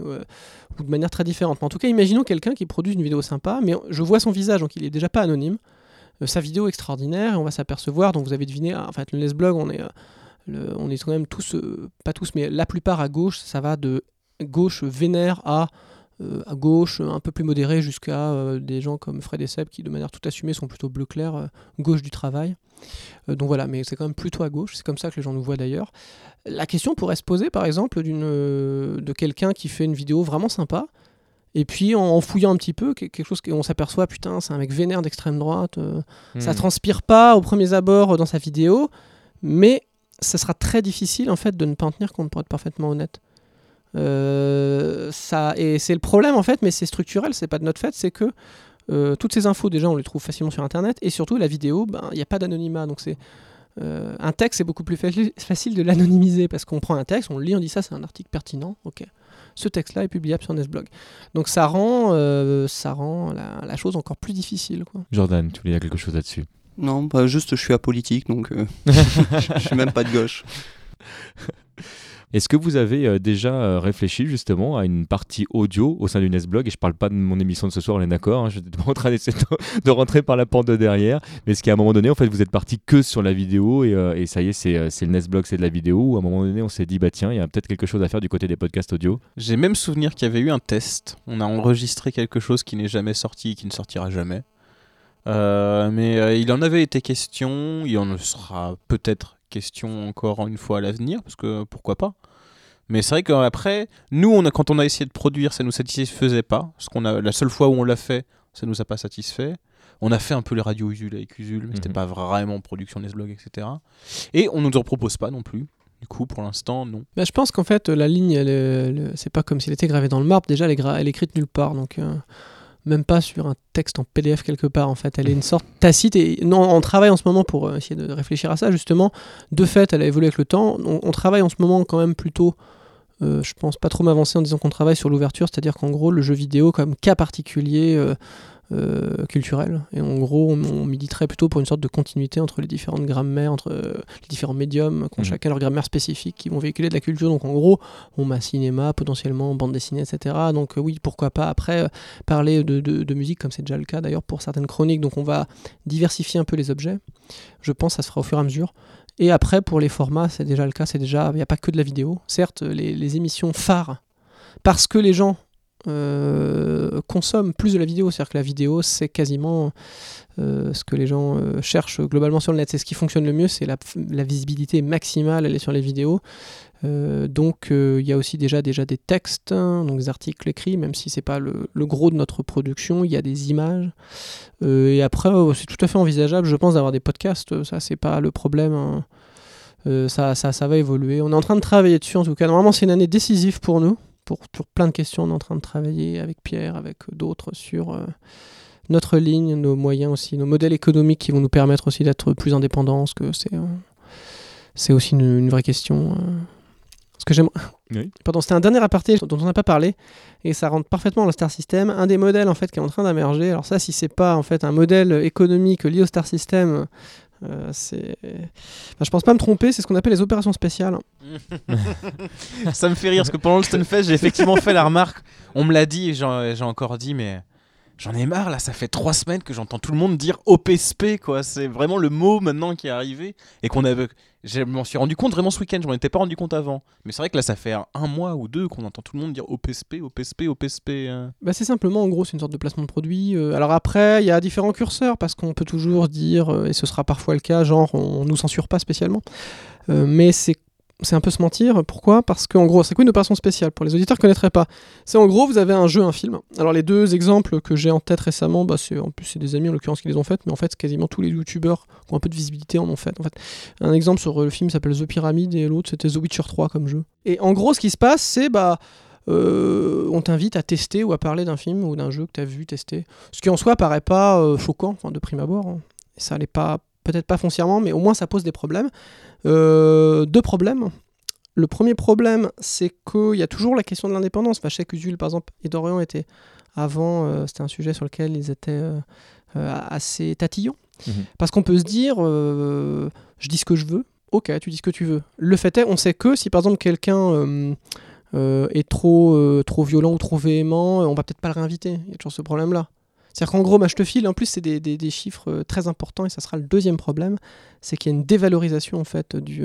ou de manière très différente. Mais en tout cas, imaginons quelqu'un qui produit une vidéo sympa, mais je vois son visage, donc il est déjà pas anonyme. Euh, sa vidéo extraordinaire, et on va s'apercevoir, donc vous avez deviné, ah, en fait, le Nesblog, on est, euh, on est quand même tous, euh, pas tous, mais la plupart à gauche, ça va de gauche vénère à euh, à gauche, un peu plus modéré, jusqu'à euh, des gens comme Fred et Seb qui, de manière tout assumée, sont plutôt bleu clair, euh, gauche du travail. donc voilà, mais c'est quand même plutôt à gauche, c'est comme ça que les gens nous voient d'ailleurs. La question pourrait se poser, par exemple, de quelqu'un qui fait une vidéo vraiment sympa, et puis en, fouillant un petit peu, quelque chose qu'on s'aperçoit, putain, c'est un mec vénère d'extrême droite, ça hmm. transpire pas au premier abord dans sa vidéo, mais ça sera très difficile en fait de ne pas en tenir compte pour être parfaitement honnête. Euh, ça, et c'est le problème en fait, mais c'est structurel, c'est pas de notre fait, c'est que euh, toutes ces infos déjà on les trouve facilement sur internet et surtout la vidéo, ben, il n'y a pas d'anonymat donc c'est euh, un texte c'est beaucoup plus facile de l'anonymiser parce qu'on prend un texte, on le lit, on dit ça c'est un article pertinent, ok. Ce texte-là est publiable sur Nesblog. Donc ça rend, ça rend la, chose encore plus difficile. Quoi. Jordan, tu voulais dire quelque chose là-dessus? Non, pas juste je suis apolitique donc je suis même pas de gauche. Est-ce que vous avez euh, déjà euh, réfléchi justement à une partie audio au sein du Nesblog? Et je parle pas de mon émission de ce soir, on est d'accord. Hein, je pas en train d'essayer de, rentrer par la porte de derrière. Mais est-ce qu'à un moment donné, en fait, vous êtes parti que sur la vidéo et, euh, ça y est, c'est, le Nesblog, c'est de la vidéo? Ou à un moment donné, on s'est dit, bah tiens, il y a peut-être quelque chose à faire du côté des podcasts audio? J'ai même souvenir qu'il y avait eu un test. On a enregistré quelque chose qui n'est jamais sorti, qui ne sortira jamais. mais il en avait été question, il en sera peut-être question encore une fois à l'avenir, parce que pourquoi pas. Mais c'est vrai qu'après, nous, on a, quand on a essayé de produire, ça nous satisfaisait pas. Parce qu'on a, la seule fois où on l'a fait, ça nous a pas satisfait. On a fait un peu les radios Usul avec Usul, mais ce c'était mhm. pas vraiment production Nesblog, etc. Et on nous en propose pas non plus. Du coup, pour l'instant, non. Bah, je pense qu'en fait, la ligne, c'est pas comme s'il était gravé dans le marbre. Déjà, elle est, elle est écrite nulle part. Donc. Euh, même pas sur un texte en PDF quelque part en fait. Elle est une sorte tacite et non, on travaille en ce moment pour euh, essayer de réfléchir à ça justement. De fait, elle a évolué avec le temps. On, travaille en ce moment quand même plutôt euh, je pense pas trop m'avancer en disant qu'on travaille sur l'ouverture, c'est-à-dire qu'en gros, le jeu vidéo comme cas particulier euh, euh, culturel, et en gros, on, on, militerait plutôt pour une sorte de continuité entre les différentes grammaires, entre les différents médiums, qui ont mmh. chacun leur grammaire spécifique, qui vont véhiculer de la culture. Donc en gros, on a cinéma, potentiellement bande dessinée, etc. Donc oui, pourquoi pas après parler de, de, de, musique, comme c'est déjà le cas d'ailleurs pour certaines chroniques. Donc on va diversifier un peu les objets. Je pense que ça se fera au fur et à mesure. Et après, pour les formats, c'est déjà le cas, c'est déjà, il n'y a pas que de la vidéo. Certes, les, émissions phares, parce que les gens euh, consomment plus de la vidéo, c'est-à-dire que la vidéo, c'est quasiment euh, ce que les gens euh, cherchent globalement sur le net. C'est ce qui fonctionne le mieux, c'est la, visibilité maximale, elle est sur les vidéos. Euh, donc il y a aussi déjà, déjà des textes, hein, donc des articles écrits, même si c'est pas le, gros de notre production, il y a des images. Et après, c'est tout à fait envisageable, je pense, d'avoir des podcasts. Ça, c'est pas le problème. Hein. ça, ça, ça, va évoluer. On est en train de travailler dessus en tout cas. Normalement, c'est une année décisive pour nous. Pour, pour, plein de questions, on est en train de travailler avec Pierre, avec d'autres sur notre ligne, nos moyens aussi, nos modèles économiques qui vont nous permettre aussi d'être plus indépendants. que c'est c'est aussi une, une, vraie question que j'aime. Pardon, c'était un dernier aparté dont on n'a pas parlé et ça rentre parfaitement dans le Star System. Un des modèles en fait qui est en train d'émerger. Alors ça, si c'est pas en fait un modèle économique lié au Star System, euh. Enfin, je pense pas me tromper. C'est ce qu'on appelle les opérations spéciales. ça me fait rire parce que pendant le Stunfest, j'ai effectivement fait la remarque. On me l'a dit, j'ai encore dit, mais J'en ai marre là, ça fait trois semaines que j'entends tout le monde dire OPSP quoi. C'est vraiment le mot maintenant qui est arrivé et qu'on avait. Je m'en suis rendu compte vraiment ce week-end. Je m'en étais pas rendu compte avant. Mais c'est vrai que là, ça fait un mois ou deux qu'on entend tout le monde dire OPSP, OPSP, OPSP. Hein. Bah c'est simplement en gros c'est une sorte de placement de produit. Euh, alors après il y a différents curseurs parce qu'on peut toujours dire euh, et ce sera parfois le cas genre on, nous censure pas spécialement. Euh, mais c'est c'est un peu se mentir. Pourquoi? Parce qu'en gros, c'est quoi une opération spéciale Pour les auditeurs qui ne connaîtraient pas, c'est en gros, vous avez un jeu, un film. Alors les deux exemples que j'ai en tête récemment, bah, c'est en plus c'est des amis en l'occurrence qui les ont faites, mais en fait quasiment tous les youtubeurs qui ont un peu de visibilité en ont fait. En fait, un exemple sur le film s'appelle The Pyramid et l'autre c'était The Witcher 3 comme jeu. Et en gros, ce qui se passe, c'est bah euh, on t'invite à tester ou à parler d'un film ou d'un jeu que tu as vu tester. Ce qui en soi paraît pas euh, choquant, de prime abord. Hein. Ça n'est pas peut-être pas foncièrement, mais au moins ça pose des problèmes. Euh, deux problèmes. Le premier problème, c'est qu'il y a toujours la question de l'indépendance. Enfin, Usul, par exemple, et Dorian étaient avant, euh, c'était un sujet sur lequel ils étaient euh, assez tatillons. Mhm. Parce qu'on peut se dire, je dis ce que je veux, ok, tu dis ce que tu veux. Le fait est, on sait que si par exemple quelqu'un est trop, trop violent ou trop véhément, on va peut-être pas le réinviter. Il y a toujours ce problème-là. C'est-à-dire qu'en gros, je te file, en plus, c'est des, chiffres euh, très importants et ça sera le deuxième problème, c'est qu'il y a une dévalorisation en fait du,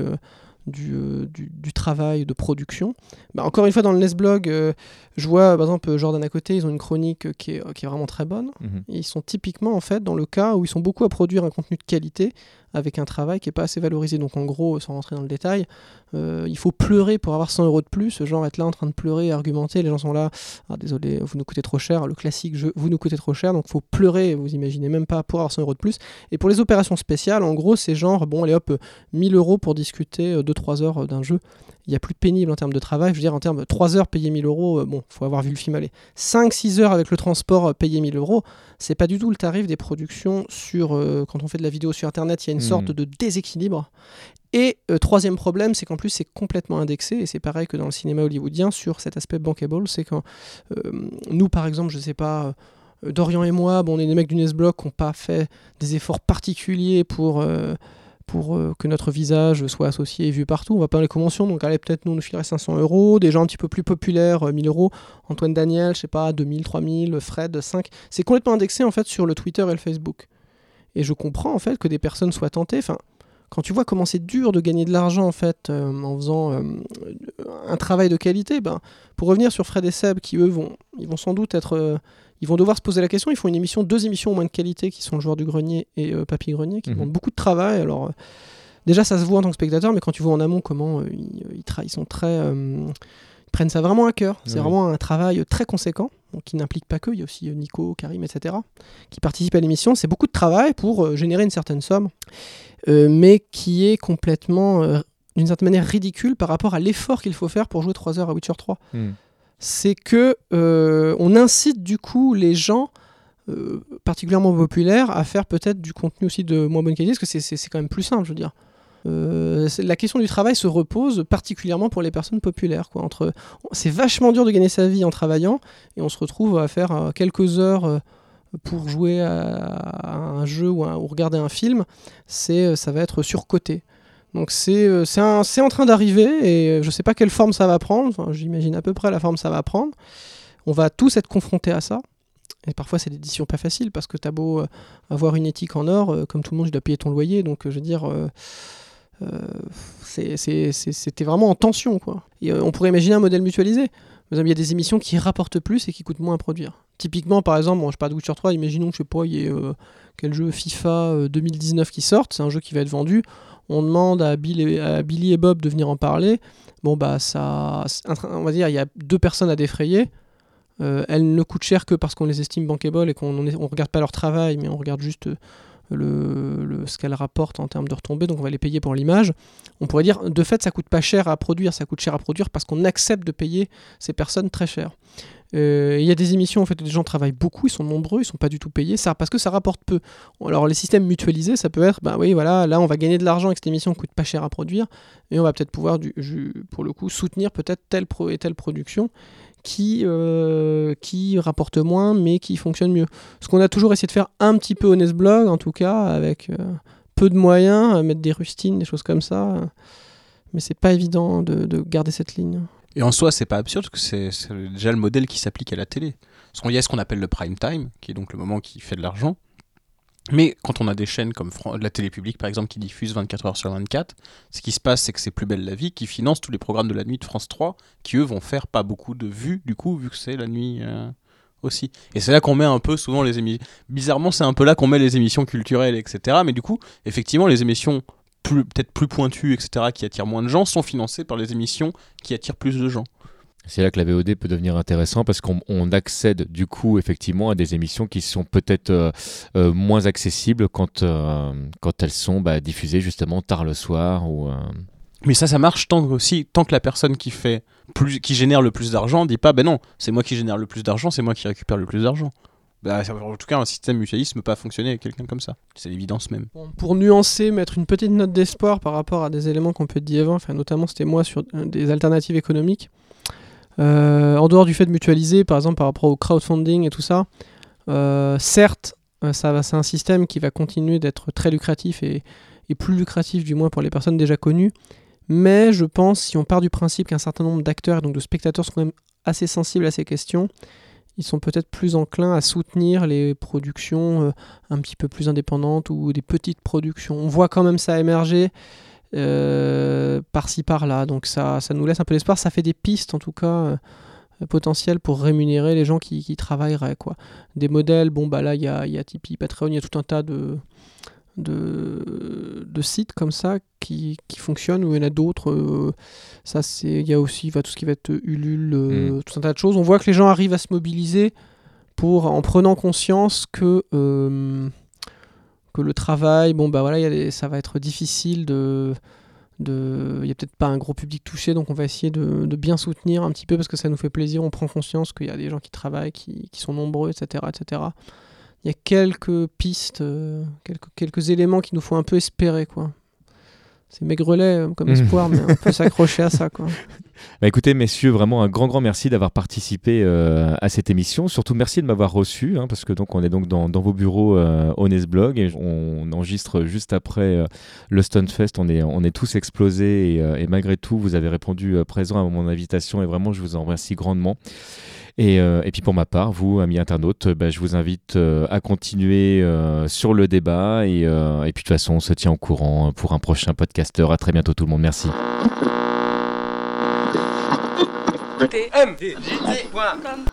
euh, euh, du, du, travail de production. Bah, encore une fois, dans le Nesblog, blog je vois par exemple Jordan à côté, ils ont une chronique qui est, qui est vraiment très bonne. Mhm. ils sont typiquement en fait dans le cas où ils sont beaucoup à produire un contenu de qualité avec un travail qui n'est pas assez valorisé. Donc en gros, sans rentrer dans le détail, euh, il faut pleurer pour avoir 100 euros de plus. Genre être là en train de pleurer, argumenter, les gens sont là, ah, désolé, vous nous coûtez trop cher, le classique jeu, vous nous coûtez trop cher, donc il faut pleurer, vous imaginez même pas, pour avoir 100 euros de plus. Et pour les opérations spéciales, en gros, c'est genre, bon, allez hop, 1000 euros pour discuter 2-3 euh, heures euh, d'un jeu il y a plus pénible en termes de travail. Je veux dire, en termes de 3 heures payées 1000 euros, euh, bon, faut avoir vu le film aller. 5-6 heures avec le transport euh, payé 1000 euros, c'est pas du tout le tarif des productions sur. Euh, quand on fait de la vidéo sur internet, il y a une sorte hmm. de déséquilibre. Et troisième problème, c'est qu'en plus c'est complètement indexé, et c'est pareil que dans le cinéma hollywoodien sur cet aspect bankable, c'est quand nous par exemple, je sais pas, Dorian et moi, bon, on est des mecs du Nesblock qui n'ont pas fait des efforts particuliers pour pour euh, que notre visage soit associé et vu partout. On va pas les conventions, donc allez, peut-être nous, nous filerait 500 euros. Des gens un petit peu plus populaires, 1000 euh, euros. Antoine Daniel, je sais pas, 2000, 3000, Fred, 5. C'est complètement indexé en fait sur le Twitter et le Facebook. Et je comprends en fait que des personnes soient tentées. Enfin, quand tu vois comment c'est dur de gagner de l'argent en fait euh, en faisant un travail de qualité, ben, pour revenir sur Fred et Seb qui eux vont, ils vont sans doute être ils vont devoir se poser la question. Ils font une émission, deux émissions au moins de qualité qui sont le joueur du grenier et euh, Papy Grenier, qui mhm. demandent beaucoup de travail. Alors, euh, déjà, ça se voit en tant que spectateur, mais quand tu vois en amont comment euh, ils, ils, sont très. ils prennent ça vraiment à cœur. C'est vraiment un travail très conséquent, qui n'implique pas que. Il y a aussi Nico, Karim, etc., qui participent à l'émission. C'est beaucoup de travail pour générer une certaine somme, mais qui est complètement, d'une certaine manière, ridicule par rapport à l'effort qu'il faut faire pour jouer 3 heures à Witcher 3 c'est que euh, on incite du coup les gens euh, particulièrement populaires à faire peut-être du contenu aussi de moins bonne qualité, parce que c'est quand même plus simple, je veux dire. Euh, la question du travail se repose particulièrement pour les personnes populaires. Entre, c'est vachement dur de gagner sa vie en travaillant et on se retrouve à faire euh, quelques heures euh, pour jouer à, un jeu ou, regarder un film. C'est, ça va être surcoté. Donc c'est, c'est, en train d'arriver et je ne sais pas quelle forme ça va prendre. j'imagine à peu près la forme ça va prendre. On va tous être confrontés à ça. Et parfois, c'est des décisions pas faciles parce que tu as beau avoir une éthique en or, comme tout le monde, tu dois payer ton loyer. Donc, je veux dire, c'était vraiment en tension. Quoi. Euh, on pourrait imaginer un modèle mutualisé. Il y a des émissions qui rapportent plus et qui coûtent moins à produire. Typiquement, par exemple, bon, je parle de Witcher 3, imaginons, je sais pas, il y ait euh, quel jeu FIFA 2019 qui sorte, c'est un jeu qui va être vendu. On demande à, à Billy et Bob de venir en parler. Bon, bah, ça. On va dire, il y a deux personnes à défrayer. elles ne coûtent cher que parce qu'on les estime bankable et qu'on ne regarde pas leur travail, mais on regarde juste le, ce qu'elle rapporte en termes de retombées, donc on va les payer pour l'image. On pourrait dire, de fait, ça coûte pas cher à produire, ça coûte cher à produire parce qu'on accepte de payer ces personnes très cher. Euh, il y a des émissions en fait où des gens travaillent beaucoup, ils sont nombreux, ils sont pas du tout payés, ça, parce que ça rapporte peu. Alors les systèmes mutualisés, ça peut être, ben oui, voilà, là on va gagner de l'argent avec cette émission, coûte pas cher à produire, et on va peut-être pouvoir, du, pour le coup, soutenir peut-être telle pro et telle production qui, euh, qui rapporte moins mais qui fonctionne mieux. Ce qu'on a toujours essayé de faire un petit peu au Nesblog, en tout cas, avec euh, peu de moyens, mettre des rustines, des choses comme ça. mais c'est pas évident de, de, garder cette ligne. Et en soi, c'est pas absurde parce que c'est déjà le modèle qui s'applique à la télé. Parce qu'il y a ce qu'on appelle le prime time, qui est donc le moment qui fait de l'argent. Mais quand on a des chaînes comme la télé publique, par exemple, qui diffusent 24 heures sur 24, ce qui se passe, c'est que c'est Plus Belle la Vie qui finance tous les programmes de la nuit de France 3, qui eux vont faire pas beaucoup de vues, du coup, vu que c'est la nuit euh, aussi. Et c'est là qu'on met un peu souvent les émissions. Bizarrement, c'est un peu là qu'on met les émissions culturelles, etc. Mais du coup, effectivement, les émissions peut-être plus pointues, etc., qui attirent moins de gens, sont financées par les émissions qui attirent plus de gens. C'est là que la VOD peut devenir intéressant parce qu'on accède du coup effectivement à des émissions qui sont peut-être euh, euh, moins accessibles quand, euh, quand elles sont bah, diffusées justement tard le soir. Ou, Mais ça, ça marche tant que, aussi, tant que la personne qui, fait plus, qui génère le plus d'argent dit pas ben non, c'est moi qui génère le plus d'argent, c'est moi qui récupère le plus d'argent. Bah, en tout cas, un système mutualiste ne peut pas fonctionner avec quelqu'un comme ça. C'est l'évidence même. pour nuancer, mettre une petite note d'espoir par rapport à des éléments qu'on peut dire avant, enfin, notamment c'était moi sur des alternatives économiques. Euh, en dehors du fait de mutualiser, par exemple par rapport au crowdfunding et tout ça, euh, certes, euh, ça c'est un système qui va continuer d'être très lucratif et, plus lucratif du moins pour les personnes déjà connues. Mais je pense, si on part du principe qu'un certain nombre d'acteurs donc de spectateurs sont quand même assez sensibles à ces questions, ils sont peut-être plus enclins à soutenir les productions un petit peu plus indépendantes ou des petites productions. On voit quand même ça émerger. Euh, par-ci par-là. Donc ça, ça nous laisse un peu d'espoir. Ça fait des pistes en tout cas euh, potentielles pour rémunérer les gens qui, qui, travailleraient. Quoi. Des modèles, bon bah là il y a, y a Tipeee, Patreon, il y a tout un tas de, de, de sites comme ça qui, qui, fonctionnent, ou il y en a d'autres. Euh, ça c'est, il y a aussi va, tout ce qui va être Ulule, mm. tout un tas de choses. On voit que les gens arrivent à se mobiliser pour, en prenant conscience que que le travail, bon bah voilà, ça va être difficile de, il n'y a peut-être pas un gros public touché, donc on va essayer de, bien soutenir un petit peu parce que ça nous fait plaisir. On prend conscience qu'il y a des gens qui travaillent, qui, sont nombreux, etc., etc. Il y a quelques pistes, euh, quelques, quelques éléments qui nous font un peu espérer, quoi. C'est maigrelet euh, comme espoir, mais on peut s'accrocher à ça, quoi. Bah écoutez, messieurs, vraiment un grand, grand merci d'avoir participé euh, à cette émission. Surtout, merci de m'avoir reçu, hein, parce que donc on est donc dans, vos bureaux euh, Blog et on enregistre juste après euh, le Stunfest. On est, on est tous explosés et, malgré tout, vous avez répondu présent à mon invitation et vraiment, je vous en remercie grandement. Et, et, puis pour ma part, vous, amis internautes, bah, je vous invite à continuer sur le débat. Et, et puis de toute façon, on se tient au courant pour un prochain podcasteur. À très bientôt tout le monde. Merci. tmtjc.com